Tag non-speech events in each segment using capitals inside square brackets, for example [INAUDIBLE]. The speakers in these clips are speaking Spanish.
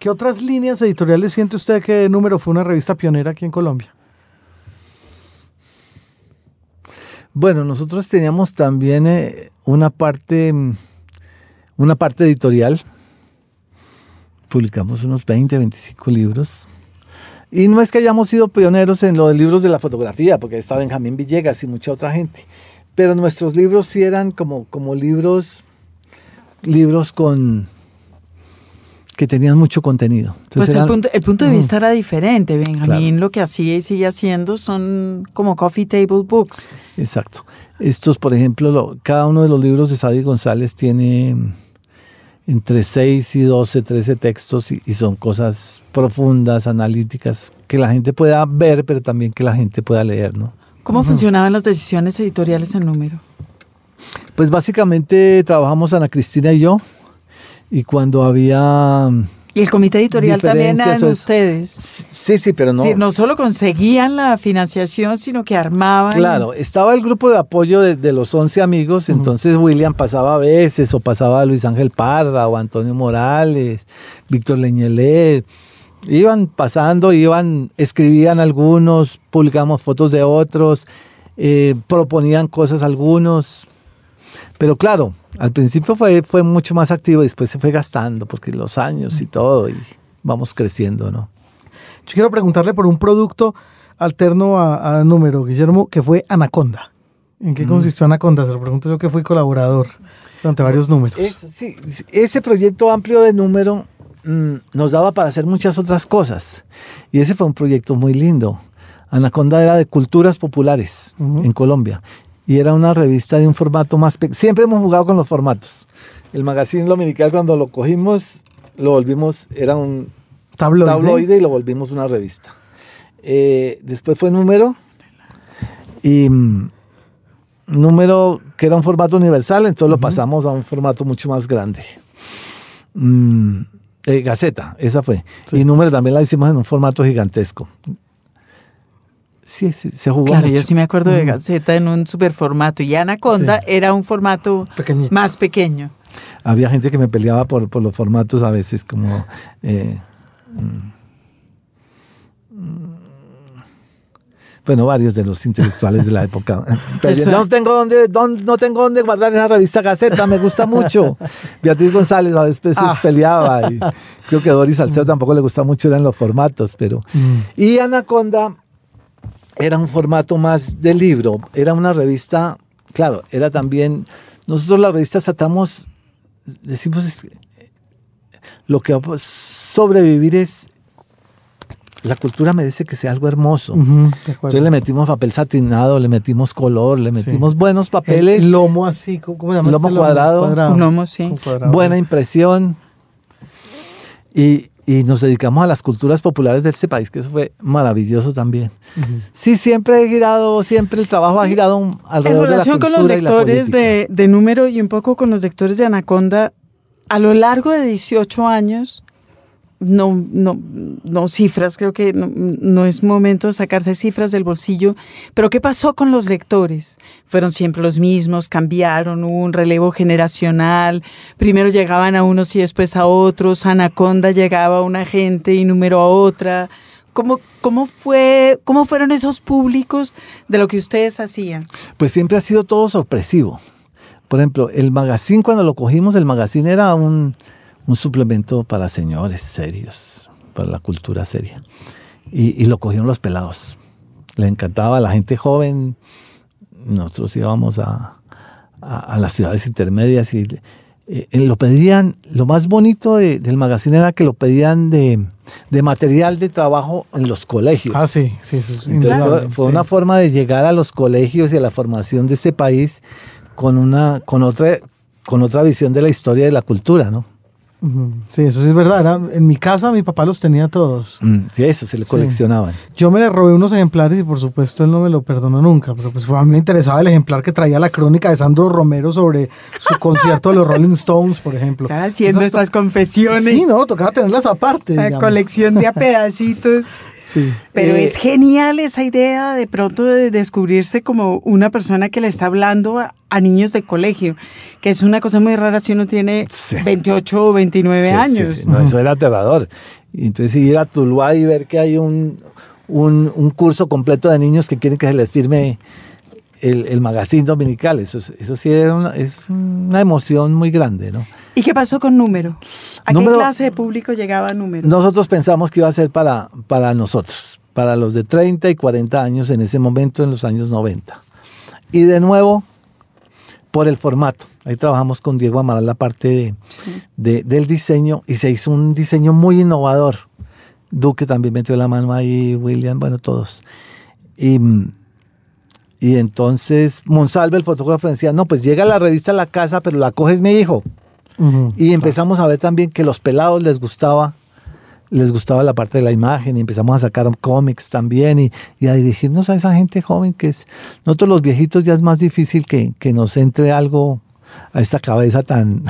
¿Qué otras líneas editoriales siente usted que Número fue una revista pionera aquí en Colombia? Bueno, nosotros teníamos también eh, una parte, mm, una parte editorial. Publicamos unos 20, 25 libros. Y no es que hayamos sido pioneros en los libros de la fotografía, porque está Benjamín Villegas y mucha otra gente. Pero nuestros libros sí eran como, como libros, libros con, que tenían mucho contenido. pues el, punto, de vista era diferente. Benjamín lo que hacía y sigue haciendo son como coffee table books. Exacto. Estos, por ejemplo, cada uno de los libros de Sadie González tiene entre 6 y 12, 13 textos y, son cosas profundas, analíticas, que la gente pueda ver, pero también que la gente pueda leer, ¿no? ¿Cómo funcionaban las decisiones editoriales en número? Pues básicamente trabajamos Ana Cristina y yo y cuando había... Y el comité editorial también eran ustedes. Sí, sí, pero no. no solo conseguían la financiación, sino que armaban. Claro, estaba el grupo de apoyo de, los 11 amigos, entonces William pasaba a veces, o pasaba Luis Ángel Parra, o Antonio Morales, Víctor Leñelet. Iban pasando, iban, escribían algunos, publicamos fotos de otros, eh, proponían cosas algunos. Pero claro, al principio fue, fue mucho más activo y después se fue gastando porque los años y todo y vamos creciendo, ¿no? Yo quiero preguntarle por un producto alterno a, número, Guillermo, que fue Anaconda. ¿En qué mm. consistió Anaconda? Se lo pregunto yo que fui colaborador durante varios números. sí, ese proyecto amplio de número mm, nos daba para hacer muchas otras cosas. Y ese fue un proyecto muy lindo. Anaconda era de culturas populares en Colombia y era una revista de un formato más pequeño. Siempre hemos jugado con los formatos. El magazine dominical cuando lo cogimos, lo volvimos, era un tabloide, y lo volvimos una revista. Eh, después fue número y mm, número que era un formato universal, entonces lo pasamos a un formato mucho más grande. Mm, eh, Gaceta, esa fue. Y número también la hicimos en un formato gigantesco. Sí, se jugó. Claro, yo sí me acuerdo de Gaceta en un super formato y Anaconda era un formato más pequeño. Había gente que me peleaba por, por los formatos a veces, como. Eh, mm, bueno, varios de los intelectuales de la época. [LAUGHS] no tengo dónde, no tengo dónde guardar esa revista Gaceta, me gusta mucho. [LAUGHS] Beatriz González a veces ah. peleaba y creo que Doris Salcedo tampoco le gusta mucho, eran los formatos, pero... Mm. Y Anaconda era un formato más de libro, era una revista, claro, era también, nosotros la revista tratamos, decimos, lo que va a sobrevivir es, la cultura merece que sea algo hermoso. Entonces le metimos papel satinado, le metimos color, le metimos buenos papeles. El lomo así, ¿cómo se llama? Lomo, este cuadrado, cuadrado. lomo, sí. Buena impresión. Y, y nos dedicamos a las culturas populares de este país, que eso fue maravilloso también. Sí, siempre he girado, siempre el trabajo ha girado alrededor de la cultura con los lectores de, de, número y un poco con los lectores de Anaconda, a lo largo de 18 años, no, no, no cifras, creo que no, es momento de sacarse cifras del bolsillo, pero ¿qué pasó con los lectores? Fueron siempre los mismos, cambiaron, hubo un relevo generacional, primero llegaban a unos y después a otros, Anaconda llegaba a una gente y número a otra. ¿Cómo, cómo, fue, ¿Cómo fueron esos públicos de lo que ustedes hacían? Pues siempre ha sido todo sorpresivo. Por ejemplo, el magazine, cuando lo cogimos, el magazine era un un suplemento para señores serios, para la cultura seria. Y, lo cogieron los pelados. Le encantaba a la gente joven. Nosotros íbamos a, a, las ciudades intermedias y eh, lo pedían, lo más bonito del magazine era que lo pedían de, de, material de trabajo en los colegios. Ah, sí, sí, sí. fue, una forma de llegar a los colegios y a la formación de este país con una, con otra, con otra visión de la historia y de la cultura, ¿no? Sí, eso sí es verdad. en mi casa mi papá los tenía todos. Mm, sí, eso, se le coleccionaban. Yo me le robé unos ejemplares y por supuesto él no me lo perdonó nunca, pero pues a mí me interesaba el ejemplar que traía la crónica de Sandro Romero sobre su concierto de los Rolling Stones, por ejemplo. Haciendo estas confesiones. Sí, no, tocaba tenerlas aparte. La colección de a pedacitos. [LAUGHS] Sí. Pero es genial esa idea de pronto de descubrirse como una persona que le está hablando a niños de colegio, que es una cosa muy rara si uno tiene Sí. 28 o 29 Sí, años. sí, no, eso era aterrador. Entonces ir a Tuluá y ver que hay un, un, un curso completo de niños que quieren que se les firme el, el magazine dominical, eso, es- eso sí era una, es una emoción muy grande, ¿no? ¿Y qué pasó con número? ¿A Número- qué clase de público llegaba número? Nosotros pensamos que iba a ser para, para nosotros, para los de 30 y 40 años en ese momento, en los años 90. Y de nuevo, por el formato. Ahí trabajamos con Diego Amaral la parte de, Sí. de- del diseño y se hizo un diseño muy innovador. Duque también metió la mano ahí, William, bueno, todos. Y, y entonces Monsalve, el fotógrafo, decía, no, pues llega la revista a la casa, pero la coges mi hijo. Y empezamos a ver también que los pelados les gustaba, les gustaba la parte de la imagen y empezamos a sacar cómics también y, y a dirigirnos a esa gente joven que es, nosotros los viejitos ya es más difícil que, que nos entre algo a esta cabeza tan...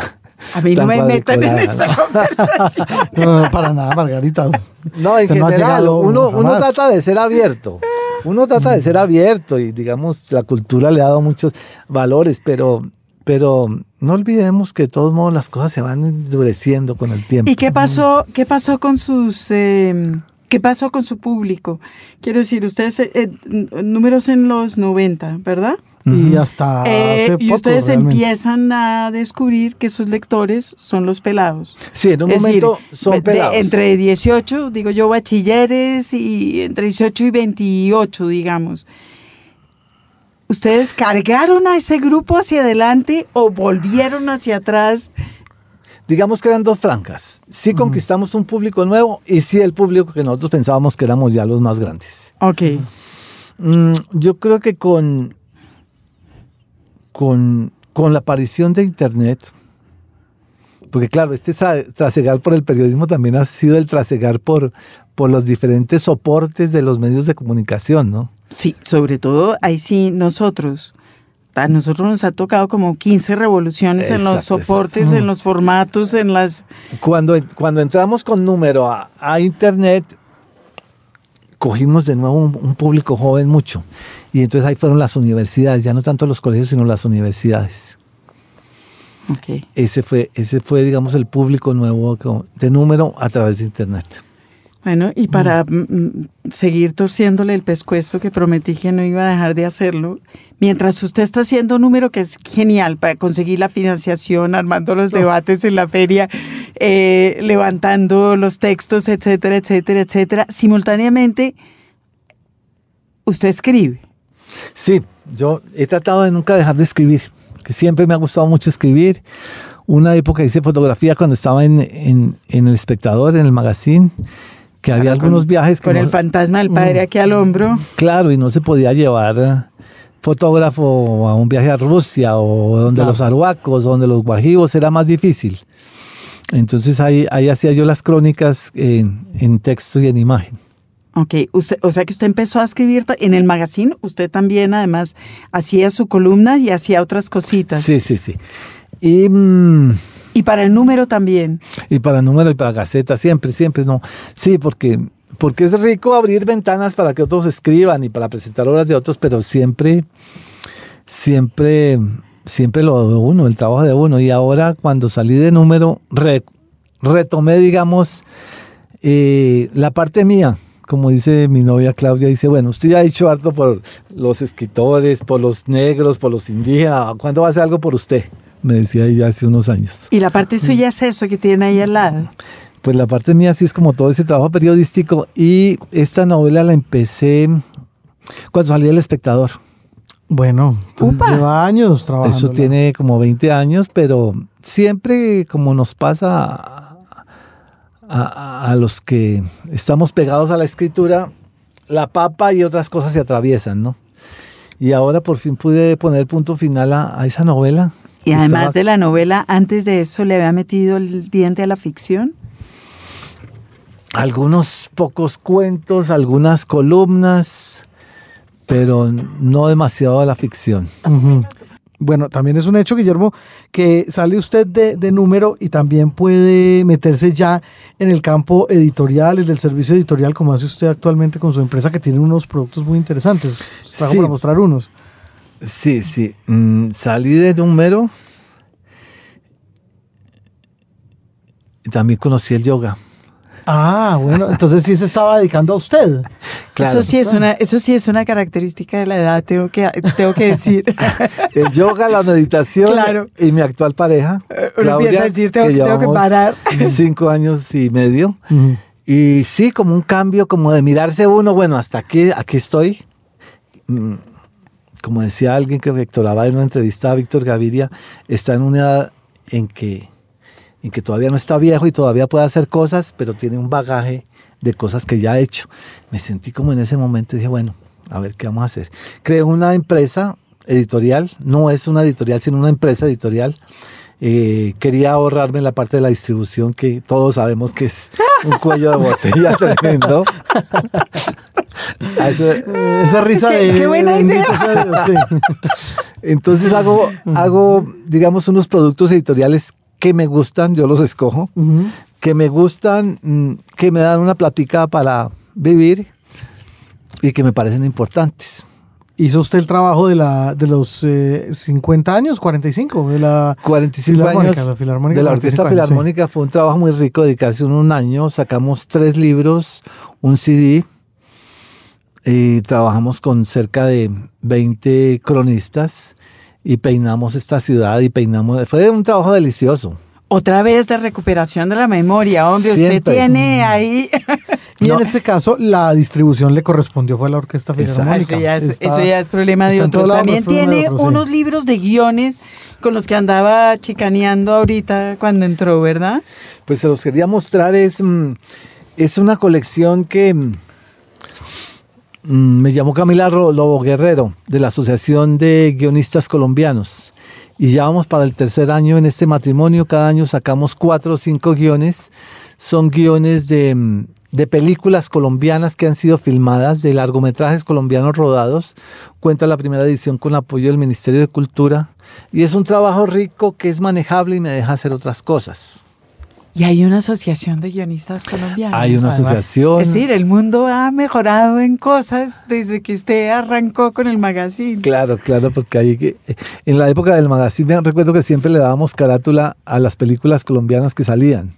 A mí no me metan en esta conversación. [LAUGHS] No, no, para nada, Margarita. No, en no general, llegado uno, uno trata de ser abierto. Uno trata de ser abierto y digamos, la cultura le ha dado muchos valores, pero, pero no olvidemos que de todos modos las cosas se van endureciendo con el tiempo. ¿Y qué pasó, qué pasó con sus eh, qué pasó con su público? Quiero decir, ustedes eh, eh, números en los 90, ¿verdad? Y hasta Eh, hace y poco, ustedes realmente. empiezan a descubrir que sus lectores son los pelados. Sí, en un Es momento decir, son de- pelados. entre 18, digo yo, bachilleres y entre 18 y 28, digamos. ¿Ustedes cargaron a ese grupo hacia adelante o volvieron hacia atrás? Digamos que eran dos francas. Sí conquistamos un público nuevo y sí el público que nosotros pensábamos que éramos ya los más grandes. Ok. Mm, yo creo que con, con, con la aparición de Internet, porque claro, este tra- trasegar por el periodismo también ha sido el trasegar por, por los diferentes soportes de los medios de comunicación, ¿no? Sí, sobre todo ahí sí nosotros. A nosotros nos ha tocado como 15 revoluciones en los soportes, exacto. en los formatos, en las... Cuando, cuando entramos con número a, a Internet, cogimos de nuevo un, un público joven mucho. Y entonces ahí fueron las universidades, ya no tanto los colegios, sino las universidades. Ok. Ese fue, ese fue digamos, el público nuevo de número a través de Internet. Bueno, y para mm, mm, seguir torciéndole el pescuezo que prometí que no iba a dejar de hacerlo, mientras usted está haciendo número que es genial para conseguir la financiación, armando los debates en la feria, eh, levantando los textos, etcétera, etcétera, etcétera, simultáneamente usted escribe. Sí, yo he tratado de nunca dejar de escribir, que siempre me ha gustado mucho escribir. Una época hice fotografía cuando estaba en, en- en El Espectador, en el magazine, que había Con- algunos viajes que Con no- el fantasma del padre aquí al hombro. Claro, y no se podía llevar eh, fotógrafo a un viaje a Rusia o donde Claro. los arhuacos, donde los guajivos, era más difícil. Entonces ahí, ahí hacía yo las crónicas en, en texto y en imagen. Ok, usted, o sea que usted empezó a escribir en el magazine, usted también además hacía su columna y hacía otras cositas. Sí, sí, sí. Y, mm, Y para el número también. y para número y para gaceta, siempre, siempre, no. Sí, porque, porque es rico abrir ventanas para que otros escriban y para presentar obras de otros, pero siempre, siempre, siempre lo de uno, el trabajo de uno. Y ahora cuando salí de número, re- retomé, digamos, eh, la parte mía. Como dice mi novia Claudia, dice, bueno, usted ya ha dicho harto por los escritores, por los negros, por los indígenas, ¿cuándo va a hacer algo por usted? Me decía ella hace unos años. Y la parte suya es eso que tiene ahí al lado. Pues la parte mía sí es como todo ese trabajo periodístico y esta novela la empecé cuando salí El Espectador. Bueno, Upa. lleva años trabajando. Eso tiene como 20 años, pero siempre como nos pasa a, a- a los que estamos pegados a la escritura, la papa y otras cosas se atraviesan, ¿no? Y ahora por fin pude poner punto final a, a esa novela. Y además Estaba- de la novela, antes de eso le había metido el diente a la ficción. algunos pocos cuentos, algunas columnas, pero no demasiado a la ficción. Bueno, también es un hecho, Guillermo, que sale usted de, de número y también puede meterse ya en el campo editorial, el del servicio editorial, como hace usted actualmente con su empresa, que tiene unos productos muy intereses. Trajo Sí. para mostrar unos. Sí, sí. Mm, salí de número. Y también conocí el yoga. Ah, bueno, entonces sí se estaba dedicando a usted. [LAUGHS] Eso sí es una, eso sí es una característica de la edad, tengo que, tengo que decir. [LAUGHS] el yoga, la meditación y mi actual pareja. Claudia, a decir, tengo, que parar. [LAUGHS] Cinco años y medio. Y sí, como un cambio, como de mirarse uno, bueno, hasta aquí, aquí estoy. Como decía alguien que rectoraba en una entrevista a Víctor Gaviria, está en una edad en que, en que todavía no está viejo y todavía puede hacer cosas, pero tiene un bagaje de cosas que ya ha hecho. Me sentí como en ese momento y dije, bueno, a ver qué vamos a hacer. Creo una empresa editorial, no es una editorial, sino una empresa editorial. Eh, quería ahorrarme la parte de la distribución que todos sabemos que es un cuello de botella [LAUGHS] tremendo. Esa [LAUGHS] risa de... Qué buena idea. [LAUGHS] Entonces hago, hago, digamos, unos productos editoriales que me gustan, yo los escojo, que me gustan, mm, que me dan una platica para vivir y que me parecen importantes. ¿Hizo usted el trabajo de, la, de los 50 eh, años, 45? De la 45 años la de la Orquesta Filarmónica. Fue un trabajo muy rico, dedicarse un año. Sacamos tres libros, un CD, y trabajamos con cerca de 20 cronistas y peinamos esta ciudad y peinamos. Fue un trabajo delicioso. Otra vez de recuperación de la memoria, hombre, usted tiene ahí... Y en este caso, la distribución le correspondió fue a la Orquesta Filarmónica. Eso ya es, eso ya es problema de otros. También tiene unos libros de guiones con los que andaba chicaneando ahorita cuando entró, ¿verdad? Pues se los quería mostrar, es, mm, es una colección que mm, mm, me llamó Camila Lobo Guerrero, de la Asociación de Guionistas Colombianos y ya vamos para el tercer año en este matrimonio. Cada año sacamos cuatro o cinco guiones. Son guiones de, mm, de películas colombianas que han sido filmadas, de largometrajes colombianos rodados. Cuenta la primera edición con apoyo del Ministerio de Cultura. Y es un trabajo rico que es manejable y me deja hacer otras cosas. Y hay una asociación de guionistas colombianos. Hay una asociación. Es decir, el mundo ha mejorado en cosas desde que usted arrancó con el magazine. Claro, claro, porque hay en la época del magazine recuerdo que siempre le dábamos carátula a las películas colombianas que salían.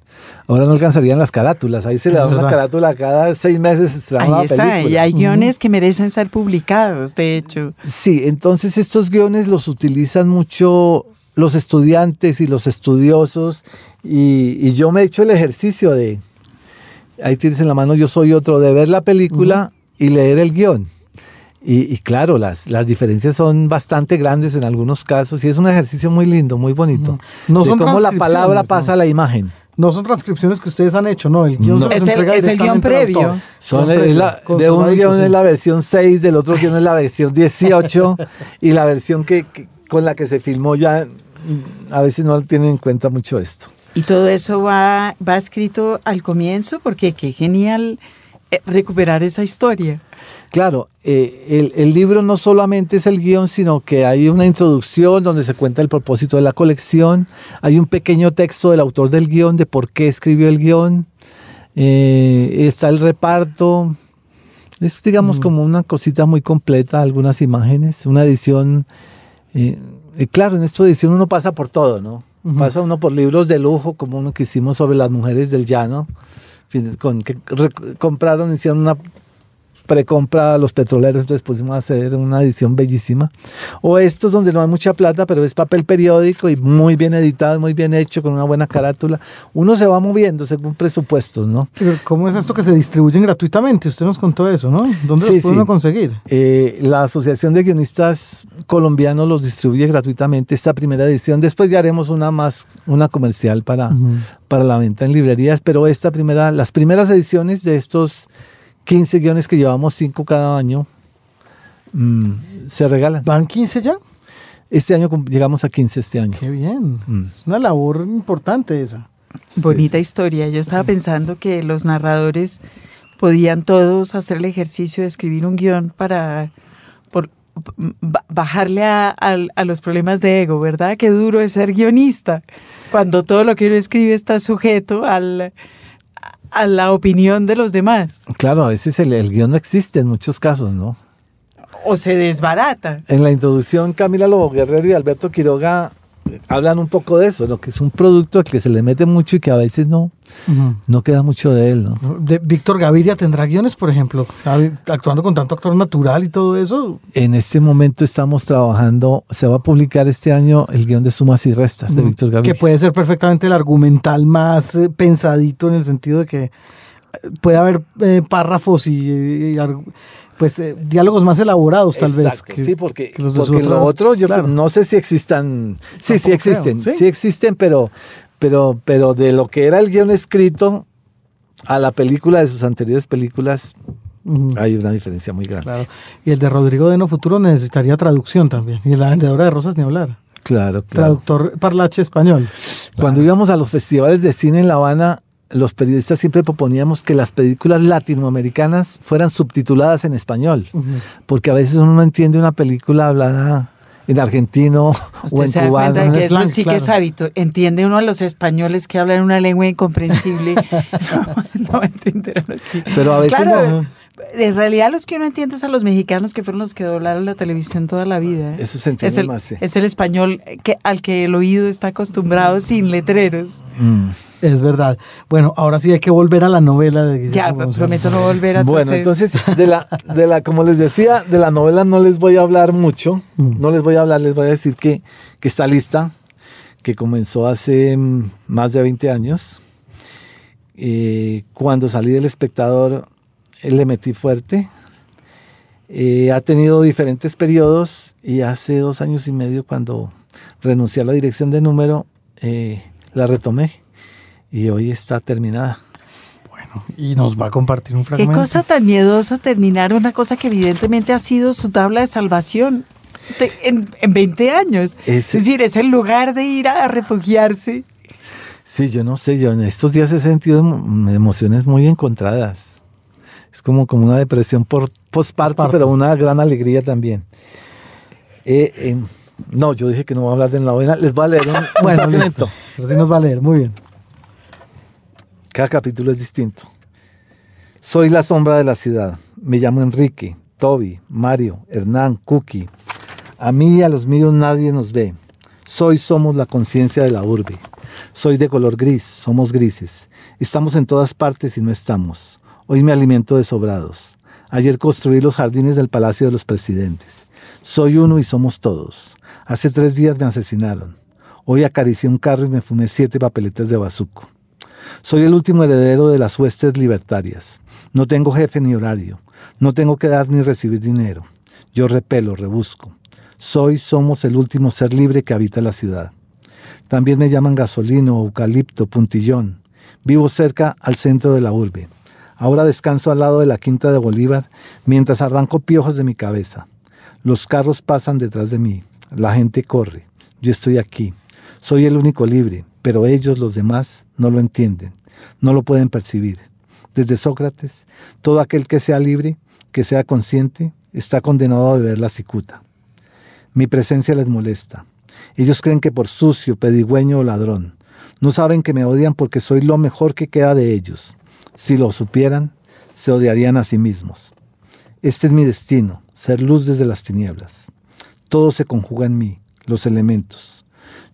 Ahora no alcanzarían las carátulas, ahí se le da una carátula cada seis meses. Ahí está, y hay guiones que merecen ser publicados, de hecho. Sí, entonces estos guiones los utilizan mucho los estudiantes y los estudiosos y, yo me he hecho el ejercicio de, ahí tienes en la mano yo soy otro, de ver la película y leer el guion. Y, claro, las, las diferencias son bastante grandes en algunos casos y es un ejercicio muy lindo, muy bonito. No son cómo la palabra pasa a la imagen. No son transcripciones que ustedes han hecho, no. El guion se es, el, es el guion previo. Son de un guion es la versión 6, del otro guion es la versión 18 [LAUGHS] y la versión que, con la que se filmó ya a veces no tienen en cuenta mucho esto. Y todo eso va, va escrito al comienzo, porque qué genial eh, recuperar esa historia. Claro, eh, el, libro no solamente es el guion, sino que hay una introducción donde se cuenta el propósito de la colección, hay un pequeño texto del autor del guion de por qué escribió el guion, eh, está el reparto, es digamos mm. como una cosita muy completa, algunas imágenes, una edición claro, en esta edición uno pasa por todo, ¿no? Pasa uno por libros de lujo, como uno que hicimos sobre las mujeres del llano, con, que compraron, hicieron una precompra a los petroleros, entonces pusimos a hacer una edición bellísima. O estos donde no hay mucha plata, pero es papel periódico y muy bien editado, muy bien hecho, con una buena carátula. Uno se va moviendo según presupuestos, ¿no? ¿Cómo es esto que se distribuyen gratuitamente? Usted nos contó eso, ¿no? ¿Dónde los puede uno conseguir? Eh, la Asociación de Guionistas Colombianos los distribuye gratuitamente esta primera edición. Después ya haremos una más, una comercial para, para la venta en librerías, pero esta primera, las primeras ediciones de estos 15 guiones que llevamos, 5 cada año, mm, se regalan. ¿Van 15 ya? Este año llegamos a 15 este año. Qué bien. Mm. Es una labor importante esa. Bonita historia. Yo estaba pensando que los narradores podían todos hacer el ejercicio de escribir un guion para por, bajarle a, a, los problemas de ego, ¿verdad? Qué duro es ser guionista, cuando todo lo que uno escribe está sujeto al, a la opinión de los demás. Claro, a veces el, el guion no existe en muchos casos, ¿no? o se desbarata. En la introducción, Camila Lobo Guerrero y Alberto Quiroga hablan un poco de eso, lo que es un producto al que se le mete mucho y que a veces no, no queda mucho de él. ¿no? De Víctor Gaviria tendrá guiones, por ejemplo, actuando con tanto actor natural y todo eso. En este momento estamos trabajando, se va a publicar este año el guion de Sumas y Restas de Víctor Gaviria. Que puede ser perfectamente el argumental más eh, pensadito en el sentido de que puede haber eh, párrafos y, pues eh, diálogos más elaborados tal vez. sí, porque, los porque lo otro yo no sé si existan, sí, sí existen, ¿sí? existen, pero, pero, pero de lo que era el guion escrito a la película de sus anteriores películas hay una diferencia muy grande. Y el de Rodrigo de No Futuro necesitaría traducción también. Y la vendedora de rosas ni hablar. Claro, claro. Traductor parlache español. Cuando íbamos a los festivales de cine en La Habana, los periodistas siempre proponíamos que las películas latinoamericanas fueran subtituladas en español, porque a veces uno no entiende una película hablada en argentino [LAUGHS] o en cubano. que eso sí que es hábito. Entiende uno a los españoles que hablan una lengua incomprensible. [LAUGHS] [LAUGHS] no, entender a los Pero a veces En realidad los que uno entiende es a los mexicanos que fueron los que doblaron la televisión toda la vida. ¿eh? Eso se entiende es el, más. Es el español que, al que el oído está acostumbrado sin letreros. Mm. Es verdad. Bueno, ahora sí hay que volver a la novela de Ya, prometo no volver a Bueno, entonces, de la, de la, como les decía, de la novela no les voy a hablar mucho. Mm. No les voy a hablar, les voy a decir que, que está lista, que comenzó hace mm, más de 20 años. Eh, cuando salí del espectador, eh, le metí fuerte. Eh, ha tenido diferentes periodos y hace dos años y medio, cuando renuncié a la dirección de número, la retomé y hoy está terminada. Bueno, y nos va a compartir un fragmento. Qué cosa tan miedosa terminar una cosa que evidentemente ha sido su tabla de salvación en, en 20 años. Es, decir, es el lugar de ir a refugiarse. Sí, yo no sé, yo en estos días he sentido emociones muy encontradas. Es como, como una depresión por postparto, pero una gran alegría también. Eh, no, yo dije que no voy a hablar de la novela. Les voy a leer un, bueno, listo. Pero sí nos va a leer, muy bien. Cada capítulo es distinto. Soy la sombra de la ciudad. Me llamo Enrique, Toby, Mario, Hernán, Cookie. A mí y a los míos nadie nos ve. Soy somos la conciencia de la urbe. Soy de color gris, somos grises. Estamos en todas partes y no estamos. Hoy me alimento de sobrados. Ayer construí los jardines del Palacio de los Presidentes. Soy uno y somos todos. Hace tres días me asesinaron. Hoy acaricié un carro y me fumé siete papeletas de bazuco. Soy el último heredero de las huestes libertarias. No tengo jefe ni horario. No tengo que dar ni recibir dinero. Yo repelo, rebusco. Soy, somos el último ser libre que habita la ciudad. También me llaman gasolino, eucalipto, puntillón. Vivo cerca al centro de la urbe. Ahora descanso al lado de la quinta de Bolívar mientras arranco piojos de mi cabeza. Los carros pasan detrás de mí. La gente corre. Yo estoy aquí. Soy el único libre, pero ellos, los demás, no lo entienden, no lo pueden percibir. Desde Sócrates, todo aquel que sea libre, que sea consciente, está condenado a beber la cicuta. Mi presencia les molesta. Ellos creen que por sucio, pedigüeño o ladrón. No saben que me odian porque soy lo mejor que queda de ellos. Si lo supieran, se odiarían a sí mismos. Este es mi destino, ser luz desde las tinieblas. Todo se conjuga en mí, los elementos.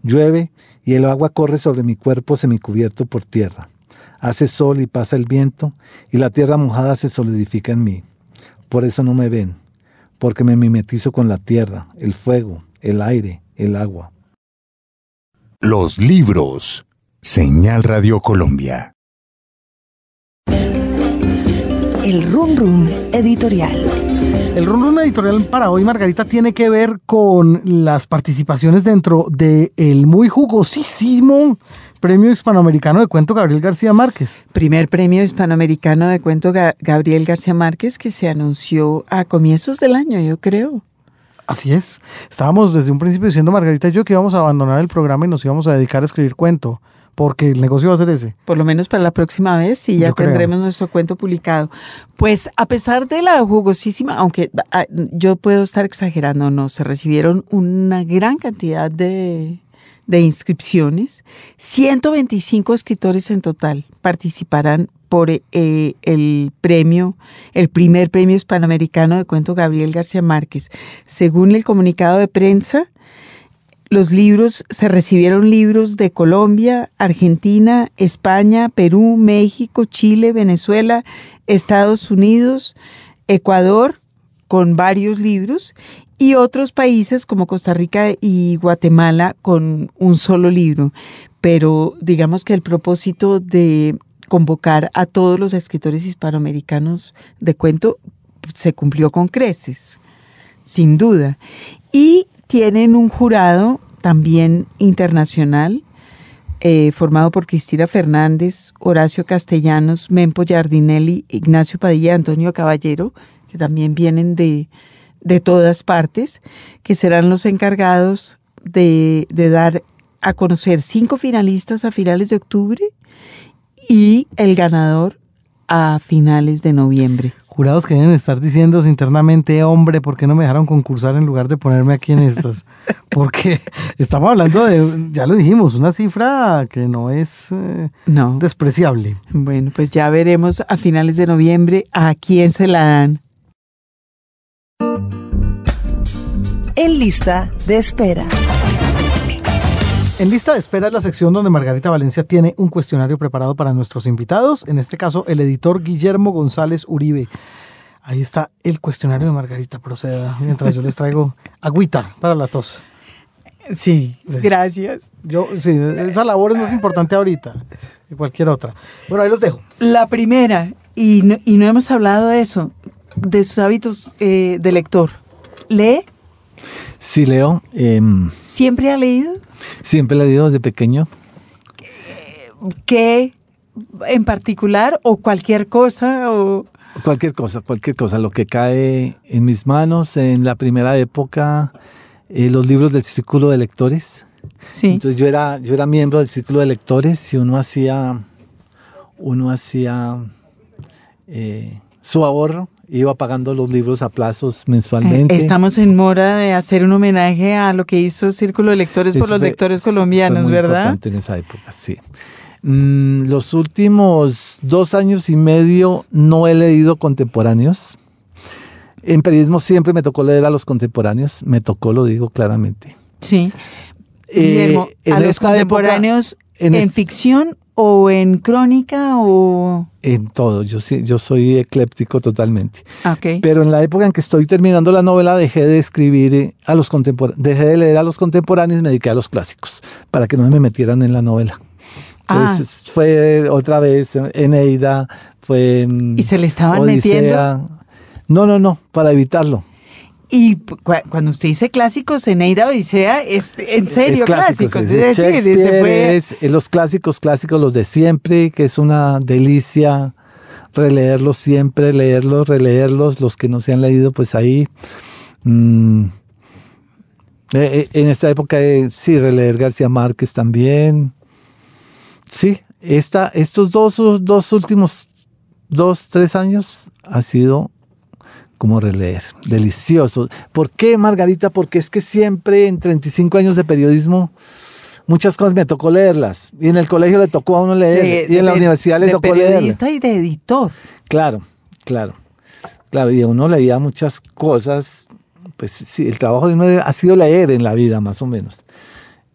Llueve y el agua corre sobre mi cuerpo semicubierto por tierra. Hace sol y pasa el viento, y la tierra mojada se solidifica en mí. Por eso no me ven, porque me mimetizo con la tierra, el fuego, el aire, el agua. Los libros. Señal Radio Colombia. El Run Run Editorial. El run editorial para hoy, Margarita, tiene que ver con las participaciones dentro del el muy jugosísimo Premio Hispanoamericano de Cuento Gabriel García Márquez. Primer Premio Hispanoamericano de Cuento Gabriel García Márquez que se anunció a comienzos del año, yo creo. Así es. Estábamos desde un principio diciendo, Margarita y yo, que íbamos a abandonar el programa y nos íbamos a dedicar a escribir cuento porque el negocio va a ser ese. Por lo menos para la próxima vez, sí, ya tendremos nuestro cuento publicado. Pues a pesar de la jugosísima, aunque ah, yo puedo estar exagerando, no, se recibieron una gran cantidad de, de inscripciones. 125 escritores en total participarán por eh, el premio, el primer premio hispanoamericano de cuento Gabriel García Márquez. Según el comunicado de prensa, los libros, se recibieron libros de Colombia, Argentina, España, Perú, México, Chile, Venezuela, Estados Unidos, Ecuador, con varios libros, y otros países como Costa Rica y Guatemala con un solo libro. Pero digamos que el propósito de convocar a todos los escritores hispanoamericanos de cuento se cumplió con creces, sin duda. Y tienen un jurado también internacional, eh, formado por Cristina Fernández, Horacio Castellanos, Mempo Giardinelli, Ignacio Padilla, Antonio Caballero, que también vienen de, de todas partes, que serán los encargados de, de dar a conocer cinco finalistas a finales de octubre y el ganador a finales de noviembre. Jurados que deben estar diciéndose internamente, hombre, ¿por qué no me dejaron concursar en lugar de ponerme aquí en estas? [LAUGHS] Porque estamos hablando de, ya lo dijimos, una cifra que no es eh, No. despreciable. Bueno, pues ya veremos a finales de noviembre a quién se la dan. En lista de espera. En lista de espera es la sección donde Margarita Valencia tiene un cuestionario preparado para nuestros invitados, en este caso el editor Guillermo González Uribe. Ahí está el cuestionario de Margarita, proceda, mientras yo les traigo agüita para la tos. Sí, Sí. gracias. Yo, sí, esa labor es más importante ahorita que cualquier otra. Bueno, ahí los dejo. La primera, y no, y no hemos hablado de eso, de sus hábitos eh, de lector. ¿Lee? Sí, Leo. em, ¿Siempre ha leído? siempre le digo desde pequeño. ¿Qué en particular o cualquier cosa? O... Cualquier cosa, cualquier cosa, lo que cae en mis manos. En la primera época, eh, los libros del Círculo de Lectores. Sí. Entonces yo era, yo era miembro del Círculo de Lectores y uno hacía, uno hacía eh, su ahorro, iba pagando los libros a plazos mensualmente. Estamos en mora de hacer un homenaje a lo que hizo Círculo de Lectores por Eso los fue- lectores fue colombianos, muy ¿verdad? importante en esa época, sí. Mm, los últimos dos años y medio no he leído contemporáneos. En periodismo siempre me tocó leer a los contemporáneos, me tocó, lo digo claramente. Sí. Eh, Guillermo, ¿a los contemporáneos época, en, ficción o en crónica o...? En todo, yo, yo soy ecléptico totalmente. Ah, Ok. Pero en la época en que estoy terminando la novela dejé de escribir eh, a los contemporáneos, dejé de leer a los contemporáneos y me dediqué a los clásicos, para que no me metieran en la novela. Entonces fue otra vez Eneida, fue mm, ¿Y se le estaban Odisea. No, no, no, para evitarlo. Y cu- cuando usted dice clásicos, Eneida Odisea, es en serio Es clásicos. es Es, decir, se Shakespeare, fue- es, es los clásicos, clásicos, los de siempre, que es una delicia releerlos siempre, leerlos, releerlos, los que no se han leído, pues ahí. mm, eh, eh, en esta época, eh, sí, releer García Márquez también. Sí, esta, estos dos, dos últimos, dos, tres años ha sido como releer, delicioso. ¿Por qué, Margarita? Porque es que siempre en 35 años de periodismo, muchas cosas me tocó leerlas. Y en el colegio le tocó a uno leer, de- y en la de- universidad le de tocó leer. periodista y de editor. Claro, claro. Claro, y uno leía muchas cosas. Pues sí, el trabajo de uno ha sido leer en la vida, más o menos.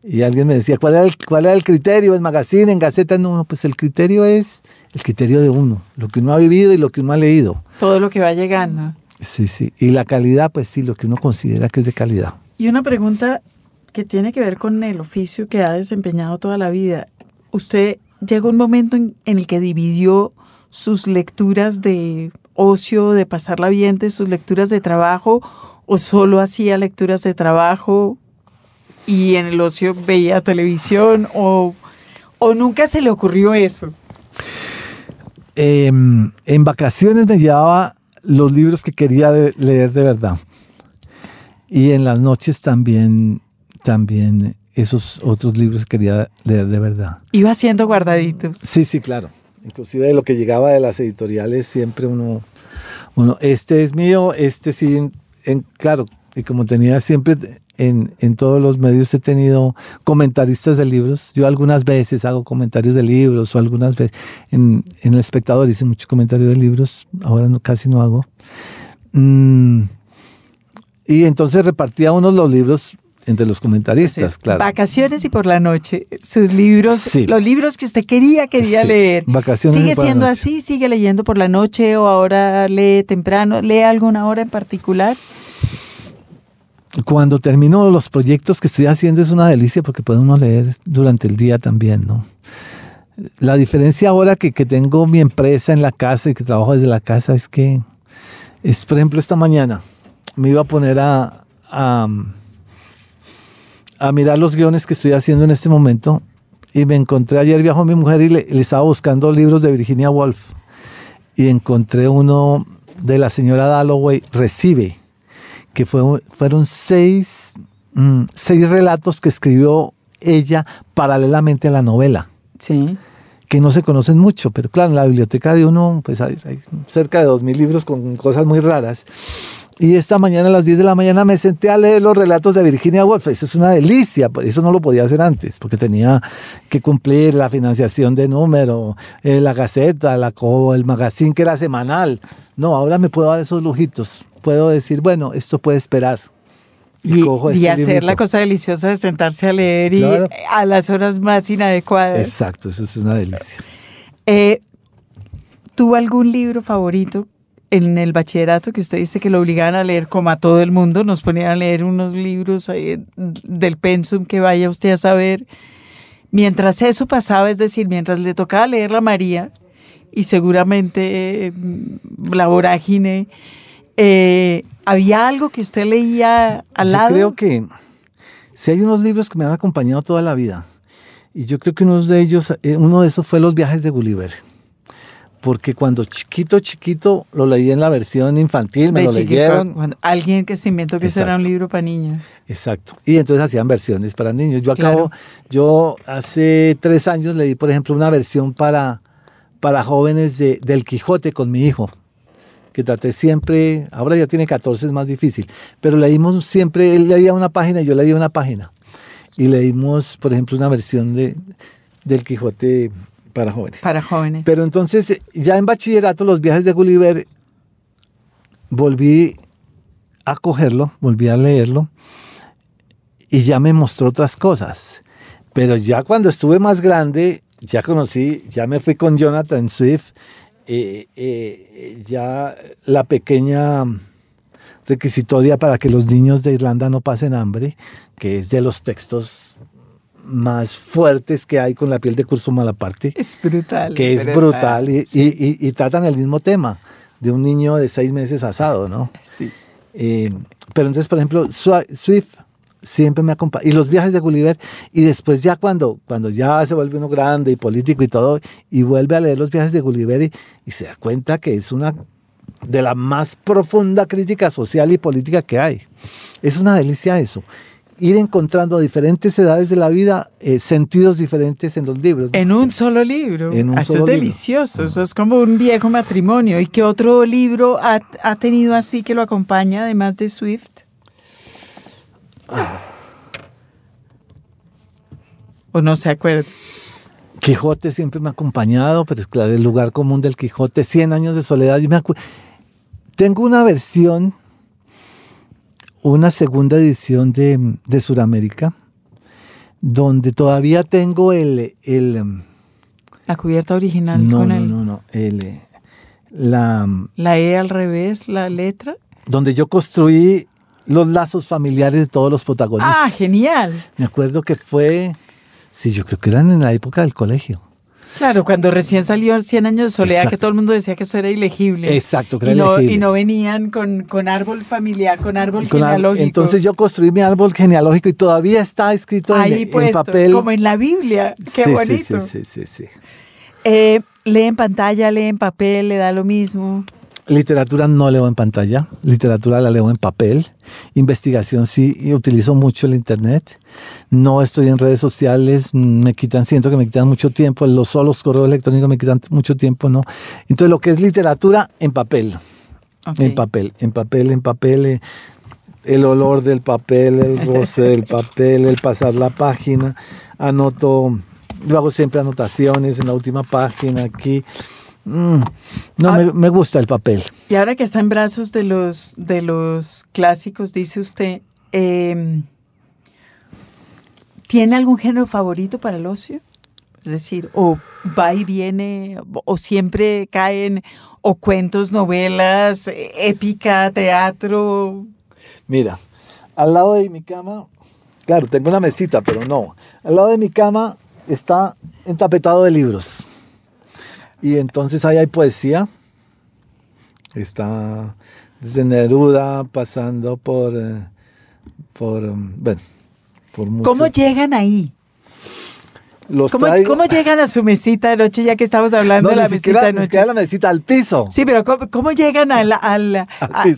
Y alguien me decía, ¿cuál era el, cuál era el criterio en magazine, en gaceta? No, pues el criterio es el criterio de uno, lo que uno ha vivido y lo que uno ha leído. Todo lo que va llegando. Sí, sí. Y la calidad, pues sí, lo que uno considera que es de calidad. Y una pregunta que tiene que ver con el oficio que ha desempeñado toda la vida. ¿Usted llegó un momento en, en el que dividió sus lecturas de ocio, de pasarla bien, de sus lecturas de trabajo, o solo hacía lecturas de trabajo y en el ocio veía televisión, o, o nunca se le ocurrió eso? Em, en vacaciones me llevaba los libros que quería de- leer de verdad. Y en las noches también, también esos otros libros que quería leer de verdad. Iba haciendo guardaditos. Sí, sí, claro. Inclusive de lo que llegaba de las editoriales, siempre uno, uno este es mío, este sí, en, en- claro, y como tenía siempre en, en, todos los medios he tenido comentaristas de libros. Yo algunas veces hago comentarios de libros o algunas veces en, en El Espectador hice muchos comentarios de libros, ahora no, casi no hago. Mm, y entonces repartía unos los libros entre los comentaristas, claro. Vacaciones y por la noche, sus libros, los libros que usted quería, quería leer. Vacaciones ¿Sigue y por la siendo noche. así? ¿Sigue leyendo por la noche o ahora lee temprano? ¿Lee alguna hora en particular? Cuando termino los proyectos que estoy haciendo es una delicia porque puede uno leer durante el día también, ¿no? La diferencia ahora que, que tengo mi empresa en la casa y que trabajo desde la casa es que, es, por ejemplo, esta mañana me iba a poner a, a, mirar los guiones que estoy haciendo en este momento y me encontré, ayer viajó mi mujer y le, le estaba buscando libros de Virginia Woolf y encontré uno de la señora Dalloway, Recibe, que fue, fueron seis, mm, seis relatos que escribió ella paralelamente a la novela, Sí. que no se conocen mucho, pero claro, en la biblioteca de uno pues hay, hay cerca de dos mil libros con cosas muy raras. Y esta mañana a las 10 de la mañana me senté a leer los relatos de Virginia Woolf. Eso es una delicia, por eso no lo podía hacer antes, porque tenía que cumplir la financiación de número, eh, la gaceta, la co- el magazine que era semanal. No, ahora me puedo dar esos lujitos. Puedo decir, bueno, esto puede esperar. Y, cojo y este hacer la cosa deliciosa de sentarse a leer Claro. y a las horas más inadecuadas. Exacto, eso es una delicia. Eh, ¿Tuvo algún libro favorito en el bachillerato que usted dice que lo obligaban a leer como a todo el mundo? Nos ponían a leer unos libros eh, del pensum que vaya usted a saber. Mientras eso pasaba, es decir, mientras le tocaba leer la María y seguramente eh, la vorágine, eh, ¿había algo que usted leía al yo lado? creo que si hay unos libros que me han acompañado toda la vida, y yo creo que uno de ellos, eh, uno de esos fue Los viajes de Gulliver. Porque cuando chiquito, chiquito, lo leí en la versión infantil, me De lo chiquito, leyeron. cuando alguien que se inventó que eso era un libro para niños. Exacto. Y entonces hacían versiones para niños. Yo acabo, Claro. yo hace tres años leí, por ejemplo, una versión para, para jóvenes de, del Quijote con mi hijo, que traté siempre, ahora ya tiene 14, es más difícil, pero leímos siempre, él leía una página y yo leía una página. Y leímos, por ejemplo, una versión de, del Quijote para jóvenes. Para jóvenes. Pero entonces, ya en bachillerato, los viajes de Gulliver, volví a cogerlo, volví a leerlo, y ya me mostró otras cosas. Pero ya cuando estuve más grande, ya conocí, ya me fui con Jonathan Swift, eh, eh, ya la pequeña requisitoria para que los niños de Irlanda no pasen hambre, que es de los textos más fuertes que hay con la piel de curso Malaparte Es brutal. que es brutal y, y- y- y tratan el mismo tema de un niño de seis meses asado, ¿no? Sí. Eh, pero entonces, por ejemplo, Swift siempre me acompaña. Y los viajes de Gulliver, y después ya cuando, cuando ya se vuelve uno grande y político y todo, y vuelve a leer los viajes de Gulliver y, y se da cuenta que es una de la más profunda crítica social y política que hay. Es una delicia eso. Ir encontrando a diferentes edades de la vida eh, sentidos diferentes en los libros. ¿no? En un solo libro. En un eso solo es libro. delicioso. Eso es como un viejo matrimonio. ¿Y qué otro libro ha, ha tenido así que lo acompaña, además de Swift? ¿O no se acuerda? Quijote siempre me ha acompañado, pero es claro, el lugar común del Quijote, 100 años de soledad. Yo me Tengo una versión, una segunda edición de, de Sudamérica, donde todavía tengo el... el em, La cubierta original no, con no, el, no, no, el, la, la E al revés, la letra. donde yo construí los lazos familiares de todos los protagonistas. Ah, genial. Me acuerdo que fue, sí, yo creo que eran en la época del colegio. Claro, cuando recién salió 100 años de soledad, que todo el mundo decía que eso era ilegible. Exacto, que y era no, ilegible. y no venían con, con árbol familiar, con árbol Con ar- genealógico. Entonces yo construí mi árbol genealógico y todavía está escrito en, Ahí en puesto, papel. como en la Biblia. Qué Sí, sí, bonito. Sí, sí, sí, sí. Eh, lee en pantalla, lee en papel, le da lo mismo. Literatura no leo en pantalla, literatura la leo en papel. Investigación sí, y utilizo mucho el internet. No estoy en redes sociales, me quitan, siento que me quitan mucho tiempo. Los solos correos electrónicos me quitan mucho tiempo, ¿no? Entonces lo que es literatura en papel, en papel, en papel, en papel. eh, el olor del papel, el roce del [LAUGHS] papel, el pasar la página. Anoto, yo hago siempre anotaciones en la última página aquí. Mm, no, Ah. me, me gusta el papel. Y ahora que está en brazos de los, de los clásicos, dice usted, eh, ¿tiene algún género favorito para el ocio? Es decir, o va y viene, o siempre caen, o cuentos, novelas, épica, teatro. Mira, al lado de mi cama, claro, tengo una mesita, pero no. Al lado de mi cama está entapetado de libros. Y entonces ahí hay poesía. Está desde Neruda, pasando por, eh, por, bueno, por muchos. ¿Cómo llegan ahí? Los ¿Cómo, llegan a su mesita de noche, ya que estamos hablando No, de la ni mesita de ni noche? siquiera la mesita, al piso. Sí, pero ¿cómo, cómo llegan a la, a, la,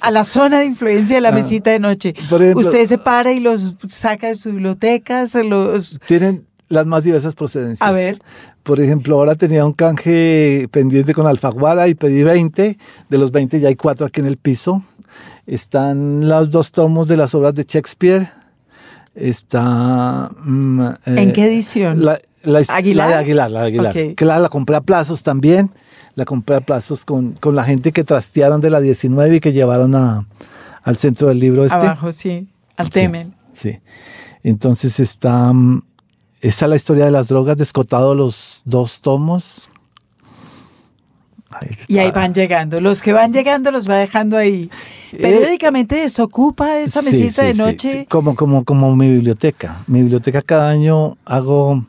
a- la zona de influencia de la Ah. mesita de noche? Ejemplo- Usted se para y los saca de su biblioteca, se los... Tienen las más diversas procedencias. A ver. Por ejemplo, ahora tenía un canje pendiente con Alfaguara y pedí 20. De los 20 ya hay cuatro aquí en el piso. Están los dos tomos de las obras de Shakespeare. Está... mm, eh, ¿En qué edición? La, la, ¿Aguilar? la de Aguilar, la de Aguilar. Ok. Que la, compré a plazos también. La compré a plazos con, con la gente que trastearon de la 19 y que llevaron a, al centro del libro este. Abajo, sí, al Temen. Sí. Entonces está, mm, está la historia de las drogas, descotado los dos tomos. Ahí Y ahí van llegando. Los que van llegando los va dejando ahí. Periódicamente desocupa esa Eh, Sí, mesita sí, de noche. sí. Como, como, como mi biblioteca. Mi biblioteca cada año hago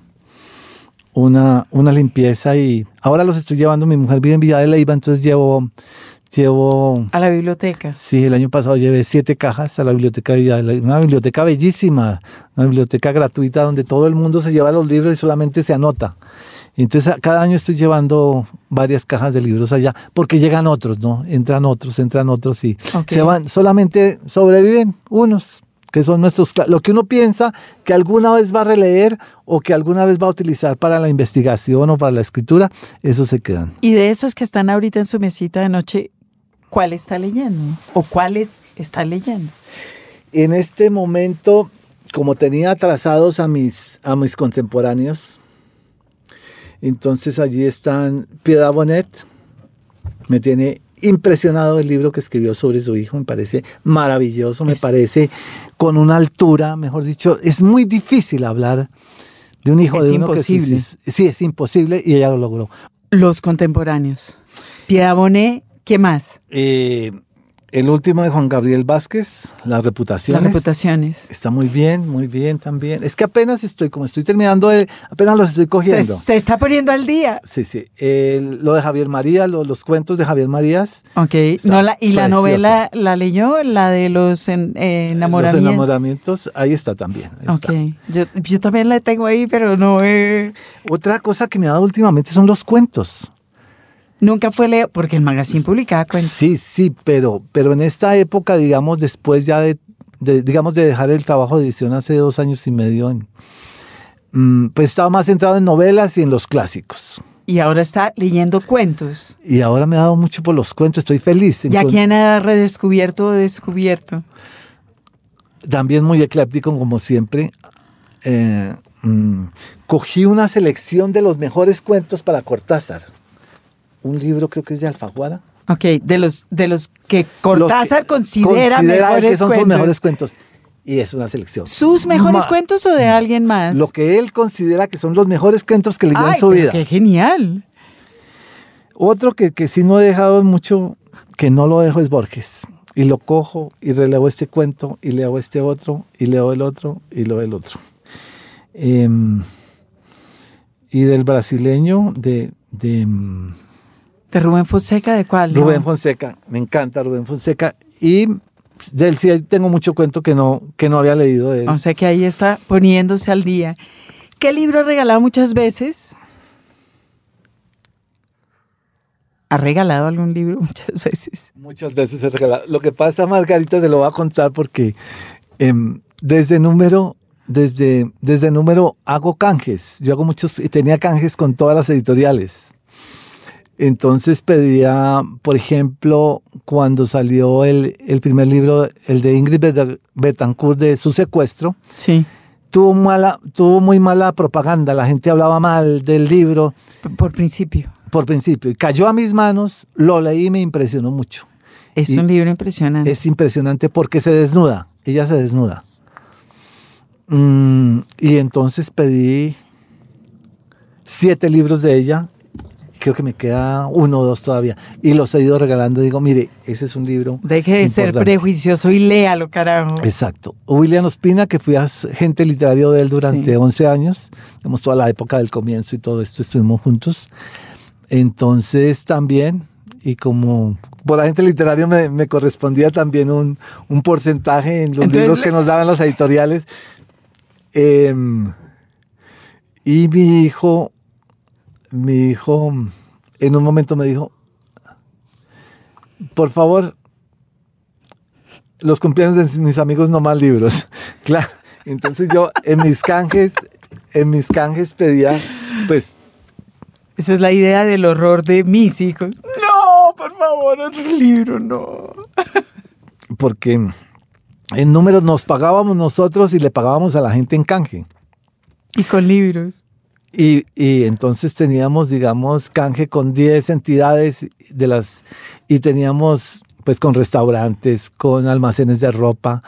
una, una limpieza y ahora los estoy llevando. Mi mujer vive en Villa de Leyva, entonces llevo, llevo A la biblioteca. Sí, el año pasado llevé siete cajas a la biblioteca de Leyva. Una biblioteca bellísima, una biblioteca gratuita donde todo el mundo se lleva los libros y solamente se anota. Entonces cada año estoy llevando varias cajas de libros allá porque llegan otros, ¿no? Entran otros, entran otros y se van, solamente sobreviven unos que son nuestros, lo que uno piensa que alguna vez va a releer o que alguna vez va a utilizar para la investigación o para la escritura, esos se quedan. Y de esos que están ahorita en su mesita de noche, ¿cuál está leyendo? ¿O cuáles está leyendo? En este momento, como tenía atrasados a mis, a mis contemporáneos, entonces allí están Piedad Bonet, me tiene impresionado el libro que escribió sobre su hijo, me parece maravilloso, me Es- parece con una altura, mejor dicho, es muy difícil hablar de un hijo Es de uno imposible. que sí, sí, es imposible y ella lo logró. Los contemporáneos. Piedad Bonet, ¿qué más? Eh, el último de Juan Gabriel Vázquez, Las reputaciones. Las reputaciones. Está muy bien, muy bien también. Es que apenas estoy, como estoy terminando, de- apenas los estoy cogiendo. se está poniendo al día. Sí, sí. El- lo de Javier María, lo- los cuentos de Javier Marías. Ok. No, la, ¿Y la novela la leyó? ¿La de los en- eh, Los enamoramientos? enamoramientos, ahí está también. ahí Ok. está. Yo, yo también la tengo ahí, pero no he... Otra cosa que me ha dado últimamente son los cuentos. Nunca fue leer, porque el magazine publicaba cuentos. Sí, sí, pero, pero en esta época, digamos, después ya de, de- digamos, de dejar el trabajo de edición hace dos años y medio, en- mm, pues estaba más centrado en novelas y en los clásicos. Y ahora está leyendo cuentos. Y ahora me ha dado mucho por los cuentos, estoy feliz. ¿Y a quién ha redescubierto o descubierto? también muy ecléptico como siempre. Eh, mm, cogí una selección de los mejores cuentos para Cortázar. Un libro creo que es de Alfaguara. Ok, de los, de los que Cortázar Los que considera, considera mejores que son cuentos. sus mejores cuentos. Y es una selección. ¿Sus mejores Ma- cuentos o de alguien más? Lo que él considera que son los mejores cuentos que leyó Ay, en su pero vida. qué genial. Otro que, que sí no he dejado mucho, que no lo dejo es Borges. Y lo cojo y releo este cuento y leo este otro y leo el otro y leo el otro. Em, y del brasileño, de, de mm, ¿De Rubén Fonseca de cuál? no? Rubén Fonseca, me encanta Rubén Fonseca. Y de él sí tengo mucho cuento que no, que no había leído de él. O sea que ahí está poniéndose al día. ¿Qué libro ha regalado muchas veces? ¿Ha regalado algún libro [LAUGHS] muchas veces? Muchas veces he regalado. Lo que pasa, Margarita, se lo voy a contar porque em, desde número, desde, desde número hago canjes. Yo hago muchos, tenía canjes con todas las editoriales. Entonces pedía, por ejemplo, cuando salió el, el primer libro, el de Ingrid Bet- Betancourt de su secuestro, Sí. tuvo, mala, tuvo muy mala propaganda, la gente hablaba mal del libro Por principio. por principio y cayó a mis manos, lo leí y me impresionó mucho. Es Y- un libro impresionante. Es impresionante porque se desnuda, ella se desnuda. Mm, y entonces pedí siete libros de ella, creo que me queda uno o dos todavía, y los he ido regalando. Digo, mire, ese es un libro. Deje de ser importante". prejuicioso y léalo, carajo. Exacto. William Ospina, que fui agente literario de él durante Sí. 11 años, digamos toda la época del comienzo y todo esto estuvimos juntos. Entonces también, y como por agente literario me, me correspondía también un, un porcentaje en los Entonces, libros que nos daban las editoriales. Em, y mi hijo, mi hijo en un momento me dijo, por favor, los cumpleaños de mis amigos no más libros. [LAUGHS] Claro. Entonces yo en mis canjes, en mis canjes pedía, pues, Esa es la idea del horror de mis hijos. No, por favor, otro libro, no. [LAUGHS] porque en números nos pagábamos nosotros y le pagábamos a la gente en canje. Y con libros. Y, y entonces teníamos, digamos, canje con 10 entidades de las y teníamos pues con restaurantes, con almacenes de ropa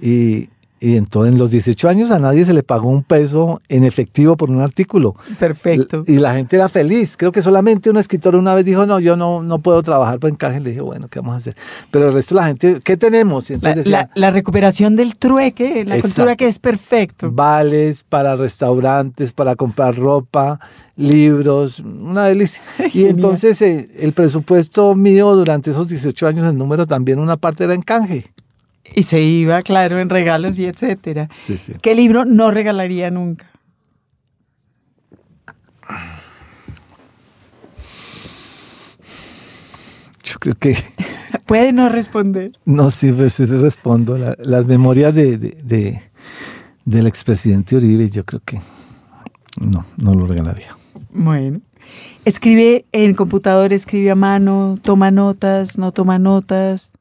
y, y entonces en los 18 años a nadie se le pagó un peso en efectivo por un artículo. Perfecto. Y la gente era feliz. Creo que solamente un escritor una vez dijo, no, yo no, no puedo trabajar por encaje. Le dije, bueno, ¿qué vamos a hacer? Pero el resto de la gente, ¿qué tenemos? Y La, entonces decía, la- la recuperación del trueque, la Exacto. cultura que es perfecto. vales para restaurantes, para comprar ropa, libros, una delicia. [LAUGHS] Y entonces eh, el presupuesto mío durante esos 18 años en número también una parte era en canje. Y se iba, claro, en regalos y etcétera. Sí, sí. ¿Qué libro no regalaría nunca? Yo creo que, [LAUGHS] Puede no responder. no, sí, pues sí respondo. La- las memorias de, de- de- del expresidente Uribe, yo creo que no, no lo regalaría. Bueno. Escribe en computador, escribe a mano, toma notas, no toma notas.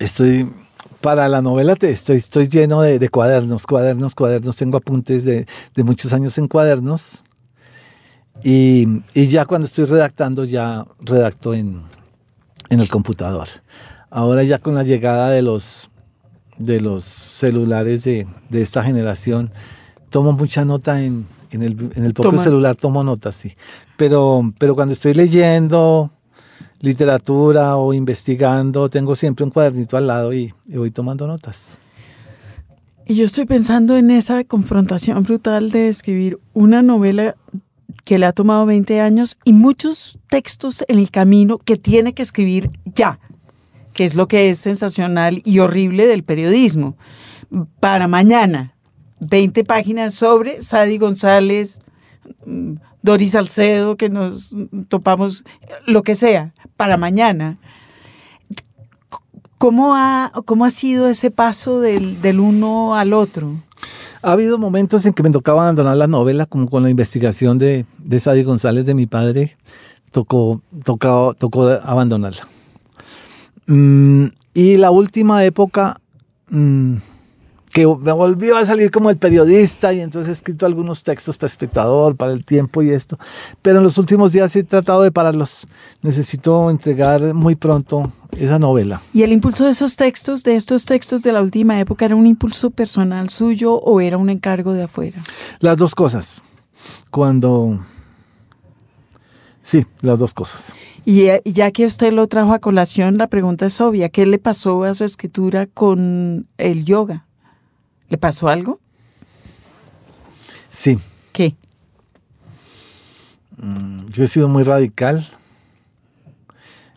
Estoy, para la novela te, estoy, estoy lleno de, de cuadernos, cuadernos, cuadernos. Tengo apuntes de, de muchos años en cuadernos. Y, y ya cuando estoy redactando, ya redacto en, en el computador. Ahora ya con la llegada de los, de los celulares de, de esta generación, tomo mucha nota en, en el, en el propio Toma. celular, tomo notas, sí. Pero, pero cuando estoy leyendo literatura o investigando, tengo siempre un cuadernito al lado y, y voy tomando notas. Y yo estoy pensando en esa confrontación brutal de escribir una novela que le ha tomado 20 años y muchos textos en el camino que tiene que escribir ya, que es lo que es sensacional y horrible del periodismo. Para mañana, 20 páginas sobre Sadi González, mm, Doris Salcedo, que nos topamos, lo que sea, para mañana. ¿Cómo ha, cómo ha sido ese paso del, del uno al otro? Ha habido momentos en que me tocaba abandonar la novela, como con la investigación de, de Sadie González de mi padre, tocó, tocó, abandonarla. Mm, y la última época, mm, que me volvió a salir como el periodista y entonces he escrito algunos textos para espectador, para el tiempo y esto, pero en los últimos días he tratado de pararlos. Necesito entregar muy pronto esa novela. ¿Y el impulso de esos textos, de estos textos de la última época, era un impulso personal suyo o era un encargo de afuera? Las dos cosas. Cuando... Sí, las dos cosas. Y ya que usted lo trajo a colación, la pregunta es obvia. ¿Qué le pasó a su escritura con el yoga? ¿Le pasó algo? Sí, ¿Qué? mm, yo he sido muy radical.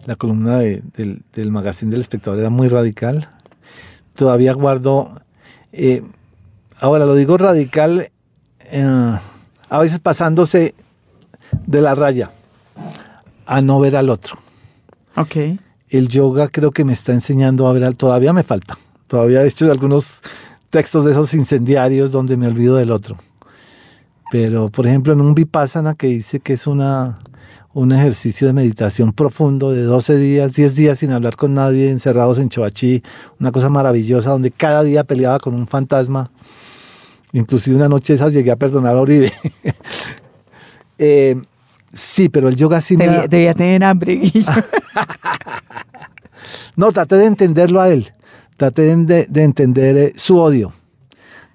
La columna de- del, del magazine del espectador era muy radical. Todavía guardo... eh, ahora lo digo radical, eh, a veces pasándose de la raya a no ver al otro. Ok. el yoga creo que me está enseñando a ver, al- todavía me falta, todavía he hecho algunos textos de esos incendiarios donde me olvido del otro, Pero, por ejemplo, en un Vipassana que dice que es una, un ejercicio de meditación profundo de 12 días, 10 días sin hablar con nadie, encerrados en Choachí, una cosa maravillosa donde cada día peleaba con un fantasma. Inclusive una noche esas llegué a perdonar a Oribe. [LAUGHS] Eh, sí, pero el yoga sí me... Debía, debía tener hambre. Guillo. [LAUGHS] No, traté de entenderlo a él. Traté de, de entender eh, su odio.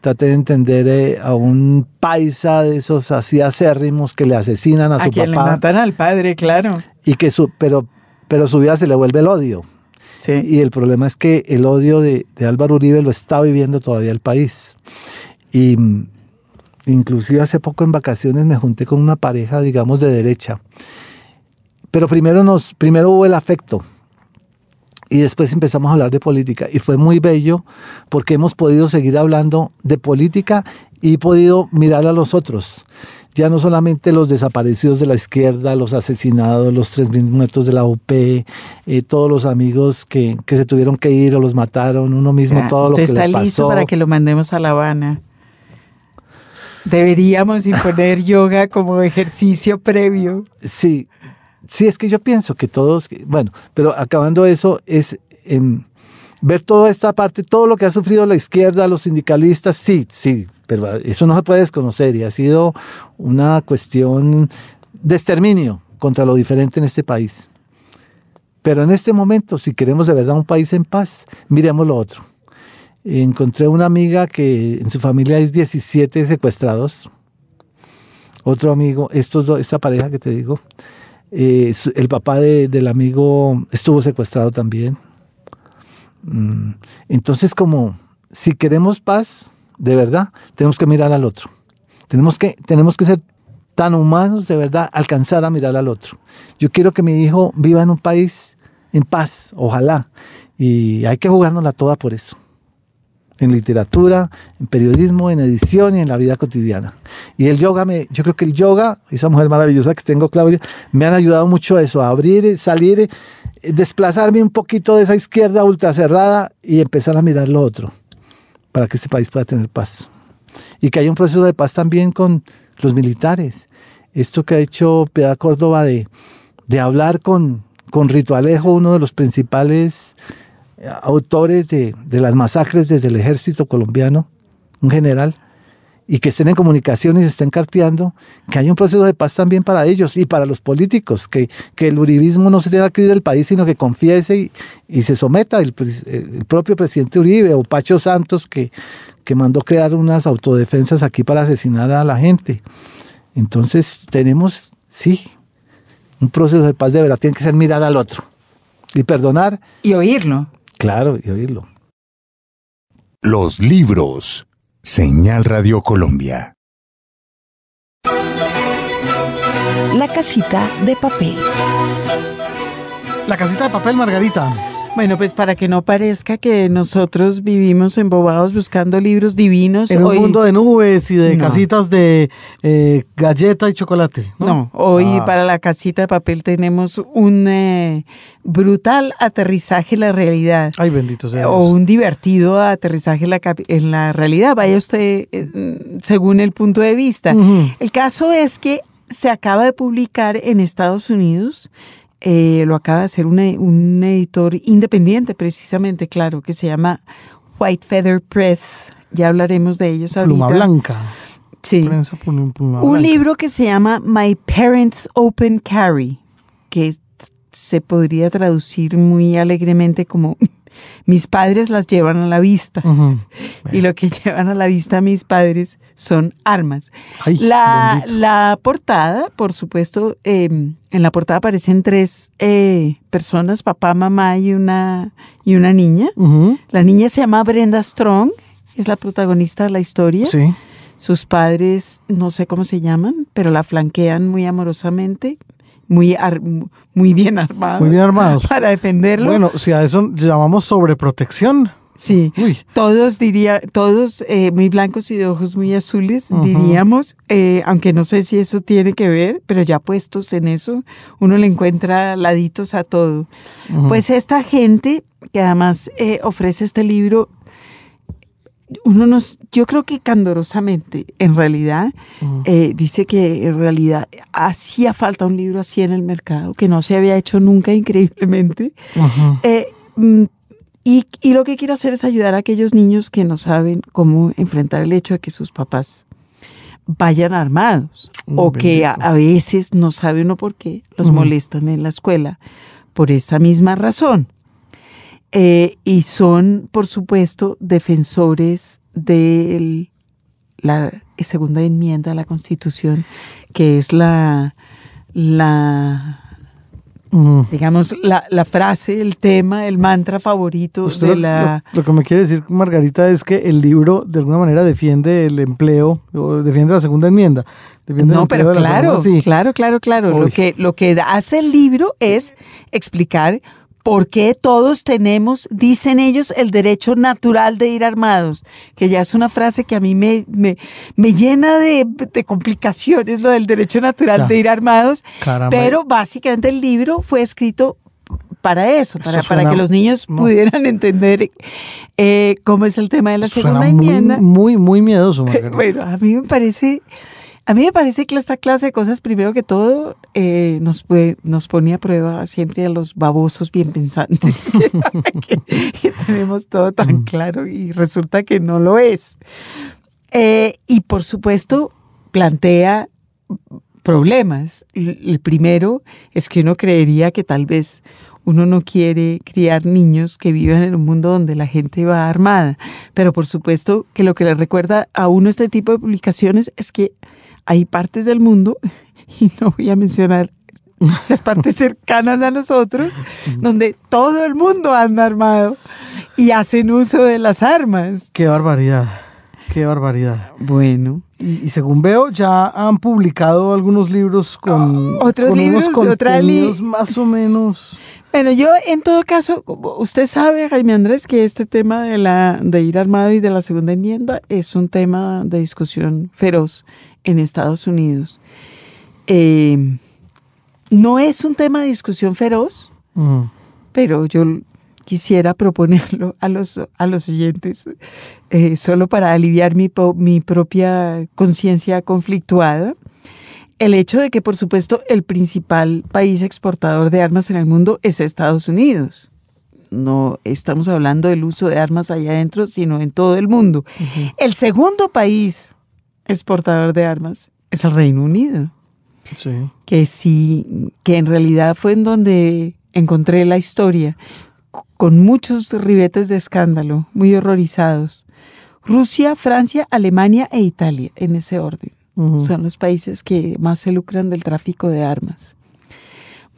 Traté de entender eh, a un paisa de esos así acérrimos que le asesinan a, A su quien le papá. matan al padre, claro. Y que su, pero, pero su vida se le vuelve el odio. Sí. Y el problema es que el odio de, de Álvaro Uribe lo está viviendo todavía el país. Y mm, inclusive hace poco en vacaciones me junté con una pareja, digamos, de derecha. Pero primero, nos, primero hubo el afecto. Y después empezamos a hablar de política. Y fue muy bello porque hemos podido seguir hablando de política y podido mirar a los otros. Ya no solamente los desaparecidos de la izquierda, los asesinados, los 3.000 muertos de la UP, eh, todos los amigos que, que se tuvieron que ir o los mataron, uno mismo, Ya, todo lo Usted que está le listo pasó. para que lo mandemos a La Habana. Deberíamos imponer yoga como ejercicio previo. Sí, sí, es que yo pienso que todos, bueno, pero acabando eso, es em, ver toda esta parte, todo lo que ha sufrido la izquierda, los sindicalistas, sí, sí, pero eso no se puede desconocer y ha sido una cuestión de exterminio contra lo diferente en este país. Pero en este momento, si queremos de verdad un país en paz, miremos lo otro. Encontré una amiga que en su familia hay 17 secuestrados. Otro amigo, estos dos, esta pareja que te digo, eh, el papá de- del amigo estuvo secuestrado también. Mm, Entonces, como si queremos paz, de verdad, tenemos que mirar al otro. Tenemos que, tenemos que ser tan humanos, de verdad, alcanzar a mirar al otro. Yo quiero que mi hijo viva en un país en paz, ojalá. Y hay que jugárnosla toda por eso. En literatura, en periodismo, en edición y en la vida cotidiana. Y el yoga, me, yo creo que el yoga, esa mujer maravillosa que tengo, Claudia, me han ayudado mucho a eso, a abrir, salir, eh, desplazarme un poquito de esa izquierda ultra cerrada y empezar a mirar lo otro, para que este país pueda tener paz. Y que haya un proceso de paz también con los militares. Esto que ha hecho Piedad Córdoba de, de hablar con, con Rito Alejo, uno de los principales autores de, de las masacres desde el ejército colombiano, un general, y que estén en comunicación y estén carteando, que haya un proceso de paz también para ellos y para los políticos, que, que el uribismo no se le aquí del país, sino que confiese y, y se someta el, el propio presidente Uribe o Pacho Santos, que, que mandó crear unas autodefensas aquí para asesinar a la gente. Entonces tenemos, sí, un proceso de paz de verdad, tiene que ser mirar al otro y perdonar, Y oírlo. Claro, y oírlo. Los libros. Señal Radio Colombia. La casita de papel. La casita de papel, Margarita. Bueno, pues para que no parezca que nosotros vivimos embobados buscando libros divinos. En un mundo de nubes y de No. casitas de eh, galleta y chocolate. No, No, hoy Ah. para la casita de papel tenemos un eh, brutal aterrizaje en la realidad. Ay, bendito sea. o Dios. un divertido aterrizaje en la, capi- en la realidad. Vaya usted eh, según el punto de vista. El caso es que se acaba de publicar en Estados Unidos, eh, lo acaba de hacer un, un editor independiente precisamente, claro, que se llama White Feather Press. Ya hablaremos de ellos ahorita. Pluma blanca. Sí. Prensa pluma- pluma Un blanca. libro que se llama My Parents Open Carry, que se podría traducir muy alegremente como mis padres las llevan a la vista. [LAUGHS] Y lo que [LAUGHS] llevan a la vista mis padres son armas. Ay, la, la portada, por supuesto, eh, en la portada aparecen tres eh, personas, papá, mamá y una, y una niña. La niña se llama Brenda Strong, es la protagonista de la historia. Sí. Sus padres, no sé cómo se llaman, pero la flanquean muy amorosamente, muy, ar- muy bien armados. Muy bien armados. [LAUGHS] Para defenderlo. Bueno, si a eso llamamos sobreprotección. sí. Uy. Todos diría, todos eh, muy blancos y de ojos muy azules, diríamos, eh, aunque no sé si eso tiene que ver, pero ya puestos en eso, uno le encuentra laditos a todo. Pues esta gente que además eh, ofrece este libro uno nos, yo creo que candorosamente, en realidad, eh, dice que en realidad hacía falta un libro así en el mercado, que no se había hecho nunca [LAUGHS] increíblemente. Eh, mm, y, y, lo que quiero hacer es ayudar a aquellos niños que no saben cómo enfrentar el hecho de que sus papás vayan armados Mm, o que a, veces no sabe uno por qué los molestan en la escuela por esa misma razón. Eh, y son, por supuesto, defensores de la segunda enmienda a la Constitución, que es la, la Ujú. digamos, la, la frase, el tema, el mantra favorito Usted de lo- la... lo, lo que me quiere decir, Margarita, es que el libro de alguna manera defiende el empleo, o defiende la segunda enmienda. No, pero claro, segunda- sí. claro, claro, claro. Lo Uy. que, lo que hace el libro es explicar por qué todos tenemos, dicen ellos, el derecho natural de ir armados, que ya es una frase que a mí me, me, me llena de, de complicaciones, lo del derecho natural Ya. de ir armados, Caramba. pero básicamente el libro fue escrito para eso, para, para que los niños pudieran [LAUGHS] entender eh, cómo es el tema de la segunda muy, enmienda. muy, muy miedoso, Margarita. [LAUGHS] Bueno, a mí me parece, a mí me parece que esta clase de cosas, primero que todo, eh, nos, puede- nos pone a prueba siempre a los babosos bien pensantes, que, [LAUGHS] que- que tenemos todo tan claro y resulta que no lo es. Eh, y por supuesto, plantea problemas. El primero es que uno creería que tal vez uno no quiere criar niños que vivan en un mundo donde la gente va armada. Pero por supuesto que lo que le recuerda a uno este tipo de publicaciones es que hay partes del mundo, [LAUGHS] y no voy a mencionar las partes [LAUGHS] cercanas a nosotros, donde todo el mundo anda armado y hacen uso de las armas. Qué barbaridad, qué barbaridad. Bueno, Y, y según veo, ya han publicado algunos libros con, Oh, ¿Otros con libros unos otra li- contenidos más o menos. Bueno, yo en todo caso, usted sabe, Jaime Andrés, que este tema de, la, de ir armado y de la segunda enmienda es un tema de discusión feroz en Estados Unidos. Eh, no es un tema de discusión feroz, Mm. pero yo quisiera proponerlo a los, a los oyentes eh, solo para aliviar mi, mi propia conciencia conflictuada. El hecho de que, por supuesto, el principal país exportador de armas en el mundo es Estados Unidos. No estamos hablando del uso de armas allá adentro, sino en todo el mundo. El segundo país exportador de armas es el Reino Unido Sí. que sí, que en realidad fue en donde encontré la historia, con muchos ribetes de escándalo, muy horrorizados. Rusia, Francia, Alemania e Italia, en ese orden. Son los países que más se lucran del tráfico de armas.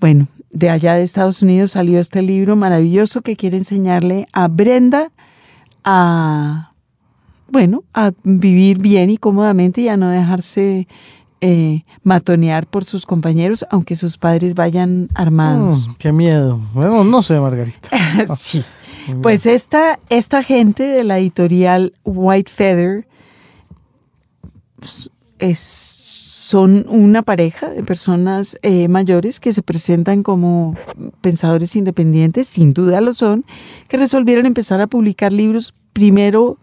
Bueno, de allá de Estados Unidos salió este libro maravilloso que quiere enseñarle a Brenda a, bueno, a vivir bien y cómodamente y a no dejarse eh, matonear por sus compañeros, aunque sus padres vayan armados. Mm, qué miedo. Bueno, no sé, Margarita. [LAUGHS] sí. Pues esta, esta gente de la editorial White Feather es, son una pareja de personas eh, mayores que se presentan como pensadores independientes, sin duda lo son, que resolvieron empezar a publicar libros primero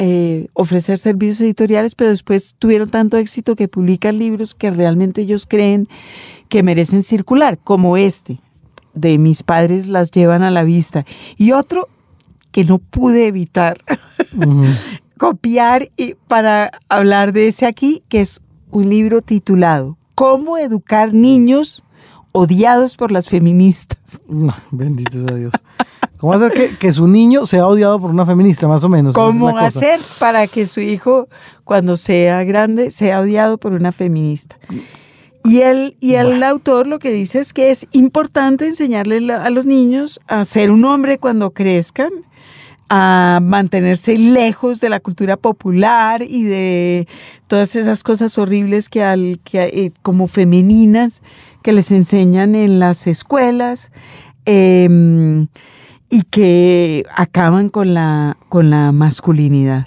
eh, ofrecer servicios editoriales, pero después tuvieron tanto éxito que publican libros que realmente ellos creen que merecen circular, como este, de mis padres las llevan a la vista, y otro que no pude evitar [LAUGHS] copiar y para hablar de ese aquí, que es un libro titulado ¿Cómo educar niños odiados por las feministas? No, bendito sea Dios. [LAUGHS] ¿Cómo hacer que, que su niño sea odiado por una feminista, más o menos? ¿Cómo la cosa. hacer para que su hijo, cuando sea grande, sea odiado por una feminista? Y el, y el autor lo que dice es que es importante enseñarle a los niños a ser un hombre cuando crezcan, a mantenerse lejos de la cultura popular y de todas esas cosas horribles que, al, que eh, como femeninas que les enseñan en las escuelas em, y que acaban con la, con la masculinidad.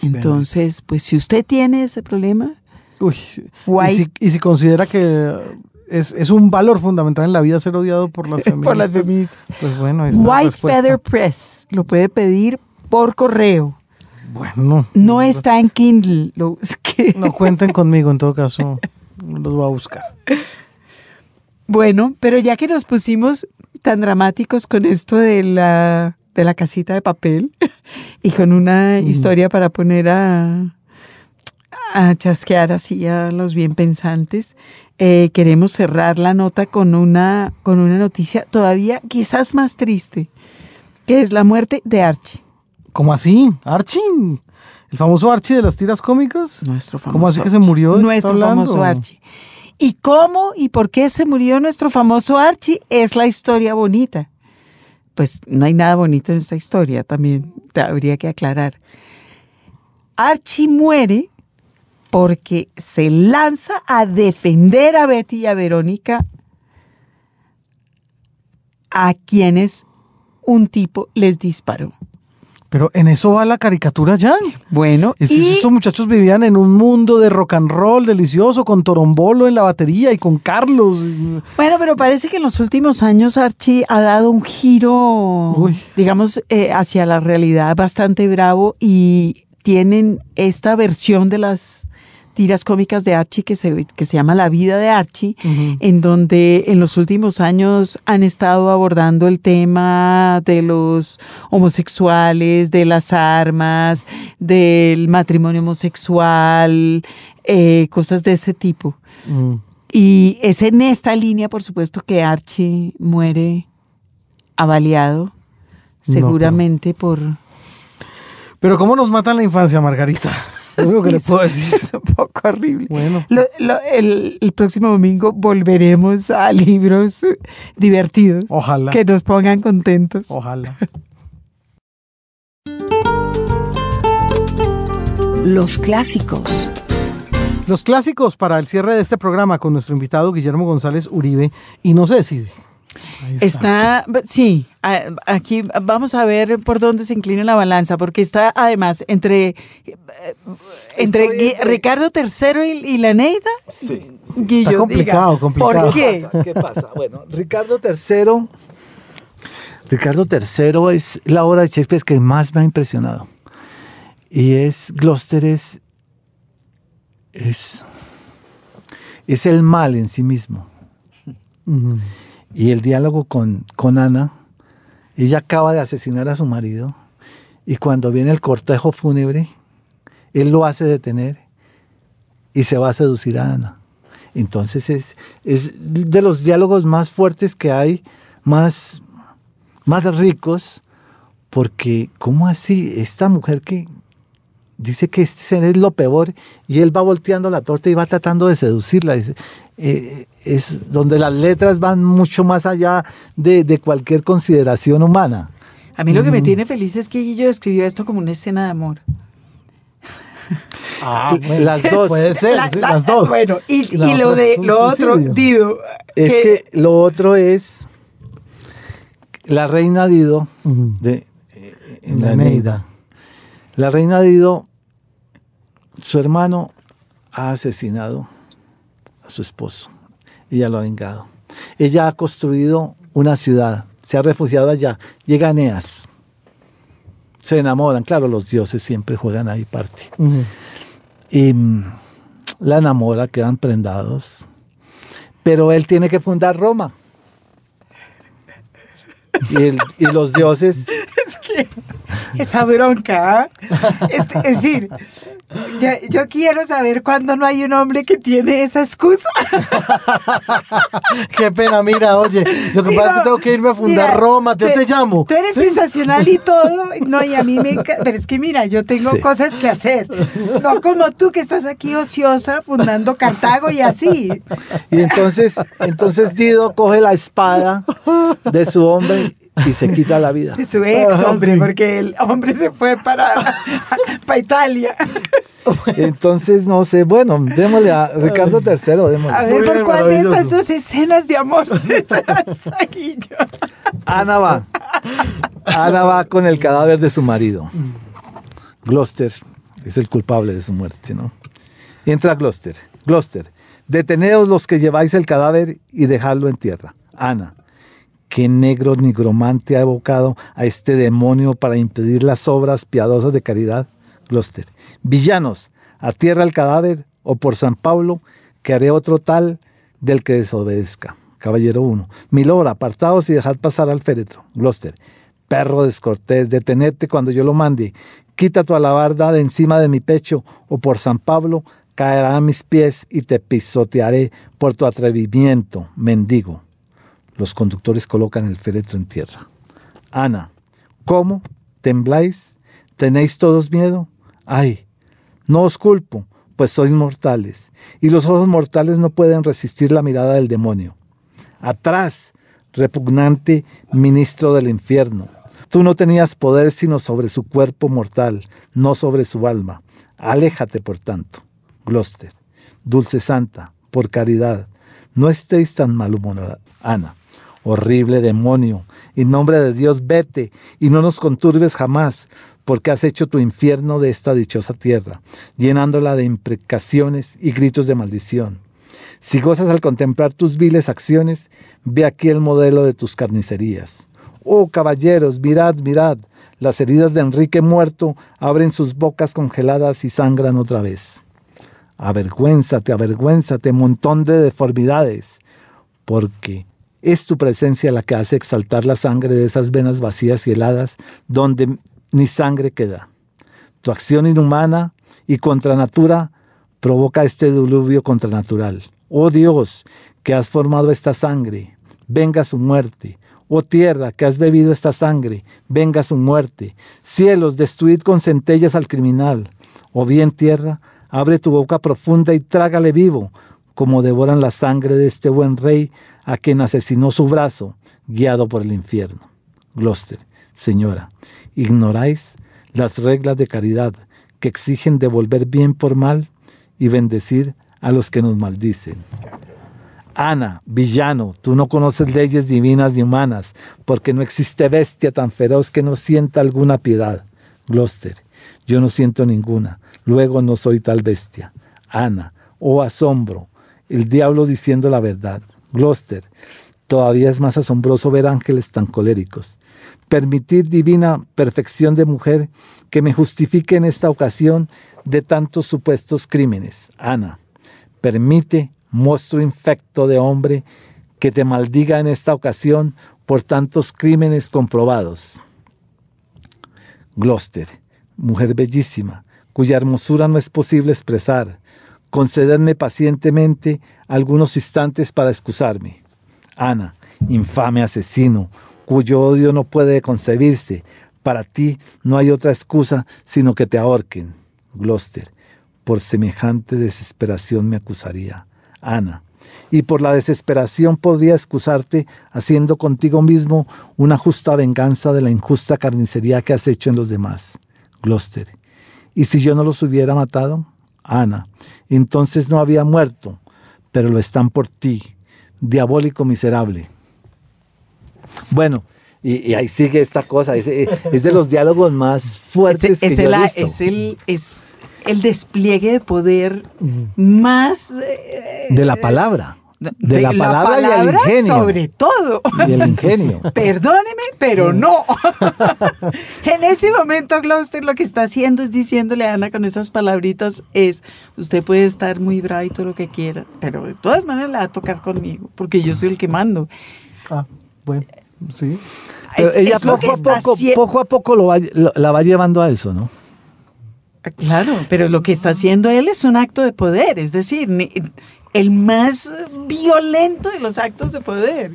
Entonces, pues si usted tiene ese problema, Uy, y si, y si considera que es, es un valor fundamental en la vida ser odiado por las feministas, [LAUGHS] por las feministas. pues bueno, White. Feather Press lo puede pedir por correo Bueno. No está en Kindle, lo busqué. No cuenten conmigo, en todo caso, los voy a buscar. [LAUGHS] Bueno, pero ya que nos pusimos tan dramáticos con esto de la, de la casita de papel [LAUGHS] y con una Mm. historia para poner a, a chasquear así a los bien pensantes, eh, queremos cerrar la nota con una, con una noticia todavía quizás más triste, que es la muerte de Archie. ¿Cómo así? ¿Archie? ¿El famoso Archie de las tiras cómicas? Nuestro famoso ¿Cómo así que se murió? ¿De qué Nuestro famoso Archie. ¿Y cómo y por qué se murió nuestro famoso Archie? Es la historia bonita. Pues no hay nada bonito en esta historia, también habría que aclarar. Archie muere porque se lanza a defender a Betty y a Verónica a quienes un tipo les disparó. Pero en eso va la caricatura ya. Bueno, Es- y Estos muchachos vivían en un mundo de rock and roll delicioso, con Torombolo en la batería y con Carlos. Bueno, pero parece que en los últimos años Archie ha dado un giro, Uy. digamos, eh, hacia la realidad bastante bravo y tienen esta versión de las tiras cómicas de Archie que se, que se llama La vida de Archie, en donde en los últimos años han estado abordando el tema de los homosexuales, de las armas, del matrimonio homosexual, eh, cosas de ese tipo. Mm. Y es en esta línea, por supuesto, que Archie muere avaliado, seguramente por... Pero ¿cómo nos matan la infancia, Margarita? Lo único que Sí, le puedo es- decir. Es un poco horrible. Bueno. Lo- lo- el, el próximo domingo volveremos a libros divertidos Ojalá. que nos pongan contentos. Ojalá. Los clásicos. Los clásicos para el cierre de este programa con nuestro invitado Guillermo González Uribe y no se decide. Está, sí, aquí vamos a ver por dónde se inclina la balanza, porque está además entre, eh, entre Estoy Gui- entre- Ricardo III y, y la Neida. Sí. Guillo, Está complicado, diga, complicado. ¿Por qué? ¿Qué pasa? Bueno, Ricardo III. Ricardo III es la obra de Shakespeare que más me ha impresionado. Y es Gloucester es, es, es el mal en sí mismo. [LAUGHS] Y el diálogo con, con Ana, ella acaba de asesinar a su marido y cuando viene el cortejo fúnebre, él lo hace detener y se va a seducir a Ana. Entonces es, es de los diálogos más fuertes que hay, más, más ricos, porque ¿cómo así? Esta mujer que dice que este es lo peor y él va volteando la torta y va tratando de seducirla. Eh, es donde las letras van mucho más allá de, de cualquier consideración humana. A mí lo que me tiene feliz es que Guillo escribió esto como una escena de amor. Ah, Las dos. Puede ser, La- sí, la- las dos. Bueno, y, Y la y lo de lo otro. Dido. Es que lo otro es la reina Dido de eh, en La la Eneida. La reina Dido, su hermano ha asesinado su esposo. Ella lo ha vengado. Ella ha construido una ciudad, se ha refugiado allá. Llega Eneas. Se enamoran, claro, los dioses siempre juegan ahí parte. Y mm, la enamora, quedan prendados. Pero él tiene que fundar Roma. Y, el- y los dioses, Esa bronca. ¿ah? es, es decir, yo, yo quiero saber cuándo no hay un hombre que tiene esa excusa. Qué pena, mira, oye, lo que Sí, pasa es que tengo que irme a fundar mira, Roma, yo te llamo. Tú eres sensacional y todo. No, y a mí me encanta. Pero es que mira, yo tengo Sí. cosas que hacer. No como tú que estás aquí ociosa fundando Cartago y así. y entonces, entonces Dido coge la espada de su hombre y se quita la vida. De su ex Ah, hombre, sí. porque el hombre se fue para, [LAUGHS] para Italia. [LAUGHS] Entonces, no sé, bueno, démosle a Ricardo III, démosle. A ver, ¿por bien, cuál de estas dos escenas de amor se [LAUGHS] tranza, Guillo? Ana va. Ana va con el cadáver de su marido. Gloucester es el culpable de su muerte, ¿no? Y entra Gloucester. Gloucester, deteneos los que lleváis el cadáver y dejadlo en tierra. Ana, ¿qué negro nigromante ha evocado a este demonio para impedir las obras piadosas de caridad? Gloucester. Villanos, a tierra el cadáver, o por San Pablo, que haré otro tal del que desobedezca. Caballero 1. Milord, apartaos y dejad pasar al féretro. Gloucester. Perro descortés, detenete cuando yo lo mande. Quita tu alabarda de encima de mi pecho, o por San Pablo caerá a mis pies y te pisotearé por tu atrevimiento, mendigo. Los conductores colocan el féretro en tierra. Ana, ¿cómo? ¿Tembláis? ¿Tenéis todos miedo? Ay, no os culpo, pues sois mortales, y los ojos mortales no pueden resistir la mirada del demonio. Atrás, repugnante ministro del infierno. Tú no tenías poder sino sobre su cuerpo mortal, no sobre su alma. Aléjate, por tanto. Gloucester. Dulce Santa, por caridad, no estéis tan malhumorada. Ana. Horrible demonio, en nombre de Dios vete y no nos conturbes jamás, porque has hecho tu infierno de esta dichosa tierra, llenándola de imprecaciones y gritos de maldición. Si gozas al contemplar tus viles acciones, ve aquí el modelo de tus carnicerías. Oh caballeros, mirad, mirad, las heridas de Enrique muerto abren sus bocas congeladas y sangran otra vez. Avergüénzate, avergüénzate, montón de deformidades, porque es tu presencia la que hace exaltar la sangre de esas venas vacías y heladas donde ni sangre queda. Tu acción inhumana y contra natura provoca este diluvio contranatural. Oh Dios, que has formado esta sangre, venga su muerte. Oh tierra, que has bebido esta sangre, venga su muerte. Cielos, destruid con centellas al criminal. O bien tierra, abre tu boca profunda y trágale vivo, como devoran la sangre de este buen rey a quien asesinó su brazo, guiado por el infierno. Gloucester, señora, ignoráis las reglas de caridad que exigen devolver bien por mal y bendecir a los que nos maldicen. Ana, villano, tú no conoces leyes divinas ni humanas, porque no existe bestia tan feroz que no sienta alguna piedad. Gloucester, yo no siento ninguna, luego no soy tal bestia. Ana, oh asombro, el diablo diciendo la verdad. Gloucester, todavía es más asombroso ver ángeles tan coléricos. Permitir divina perfección de mujer que me justifique en esta ocasión de tantos supuestos crímenes. Ana, permite, monstruo infecto de hombre, que te maldiga en esta ocasión por tantos crímenes comprobados. Gloucester, mujer bellísima, cuya hermosura no es posible expresar, concederme pacientemente algunos instantes para excusarme. Ana, infame asesino, cuyo odio no puede concebirse. Para ti no hay otra excusa sino que te ahorquen. Gloucester, por semejante desesperación me acusaría. Ana, y por la desesperación podría excusarte haciendo contigo mismo una justa venganza de la injusta carnicería que has hecho en los demás. Gloucester, ¿y si yo no los hubiera matado? Ana, entonces no había muerto, pero lo están por ti, diabólico miserable. Bueno, y, ahí sigue esta cosa, es, de los diálogos más fuertes es, que yo he visto. Es el, es el despliegue de poder más... Eh, de la palabra. De, la, palabra, y el ingenio. Sobre todo. Y el ingenio. [LAUGHS] Perdóneme, pero no. [LAUGHS] en ese momento, Gloucester lo que está haciendo es diciéndole a Ana con esas palabritas es, usted puede estar muy bravo y todo lo que quiera, pero de todas maneras le va a tocar conmigo, porque yo soy el que mando. Ah, bueno, sí. Pero ella poco a poco, poco a poco lo la va llevando a eso, ¿no? Claro, pero lo que está haciendo él es un acto de poder, es decir, el más violento de los actos de poder.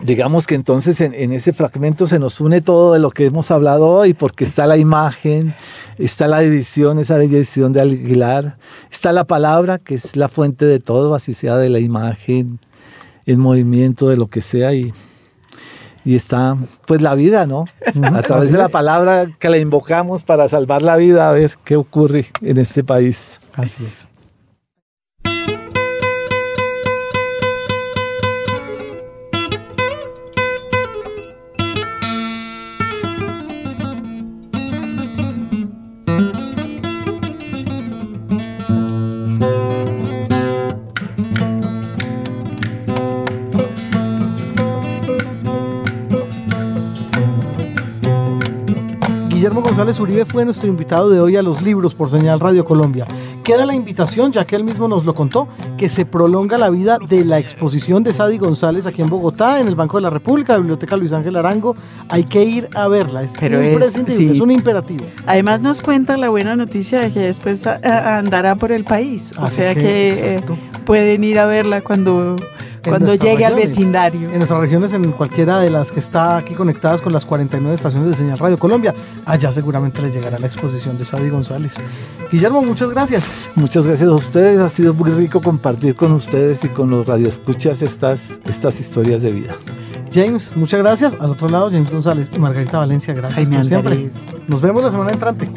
Digamos que entonces en, ese fragmento se nos une todo de lo que hemos hablado hoy, porque está la imagen, está la edición, esa bella edición de Aguilar, está la palabra, que es la fuente de todo, así sea de la imagen, el movimiento, de lo que sea, y, y está pues la vida, ¿no? [LAUGHS] A través de la palabra que la invocamos para salvar la vida, a ver qué ocurre en este país. Así es. González Uribe fue nuestro invitado de hoy a los libros por Señal Radio Colombia. Queda la invitación, ya que él mismo nos lo contó, que se prolonga la vida de la exposición de Sadi González aquí en Bogotá, en el Banco de la República, Biblioteca Luis Ángel Arango. Hay que ir a verla, es Pero es- imprescindible, es, sí. un imperativo. Además nos cuenta la buena noticia de que después andará por el país. O Así sea que, que, eh, pueden ir a verla cuando, cuando llegue al vecindario. En nuestras regiones, en cualquiera de las que está aquí conectadas con las 49 estaciones de Señal Radio Colombia, allá seguramente les llegará la exposición de Sadi González. Guillermo, muchas gracias. Muchas gracias a ustedes. Ha sido muy rico compartir con ustedes y con los radioescuchas estas, estas historias de vida. James, muchas gracias. Al otro lado, James González y Margarita Valencia, gracias Jaime como siempre. Nos vemos la semana entrante.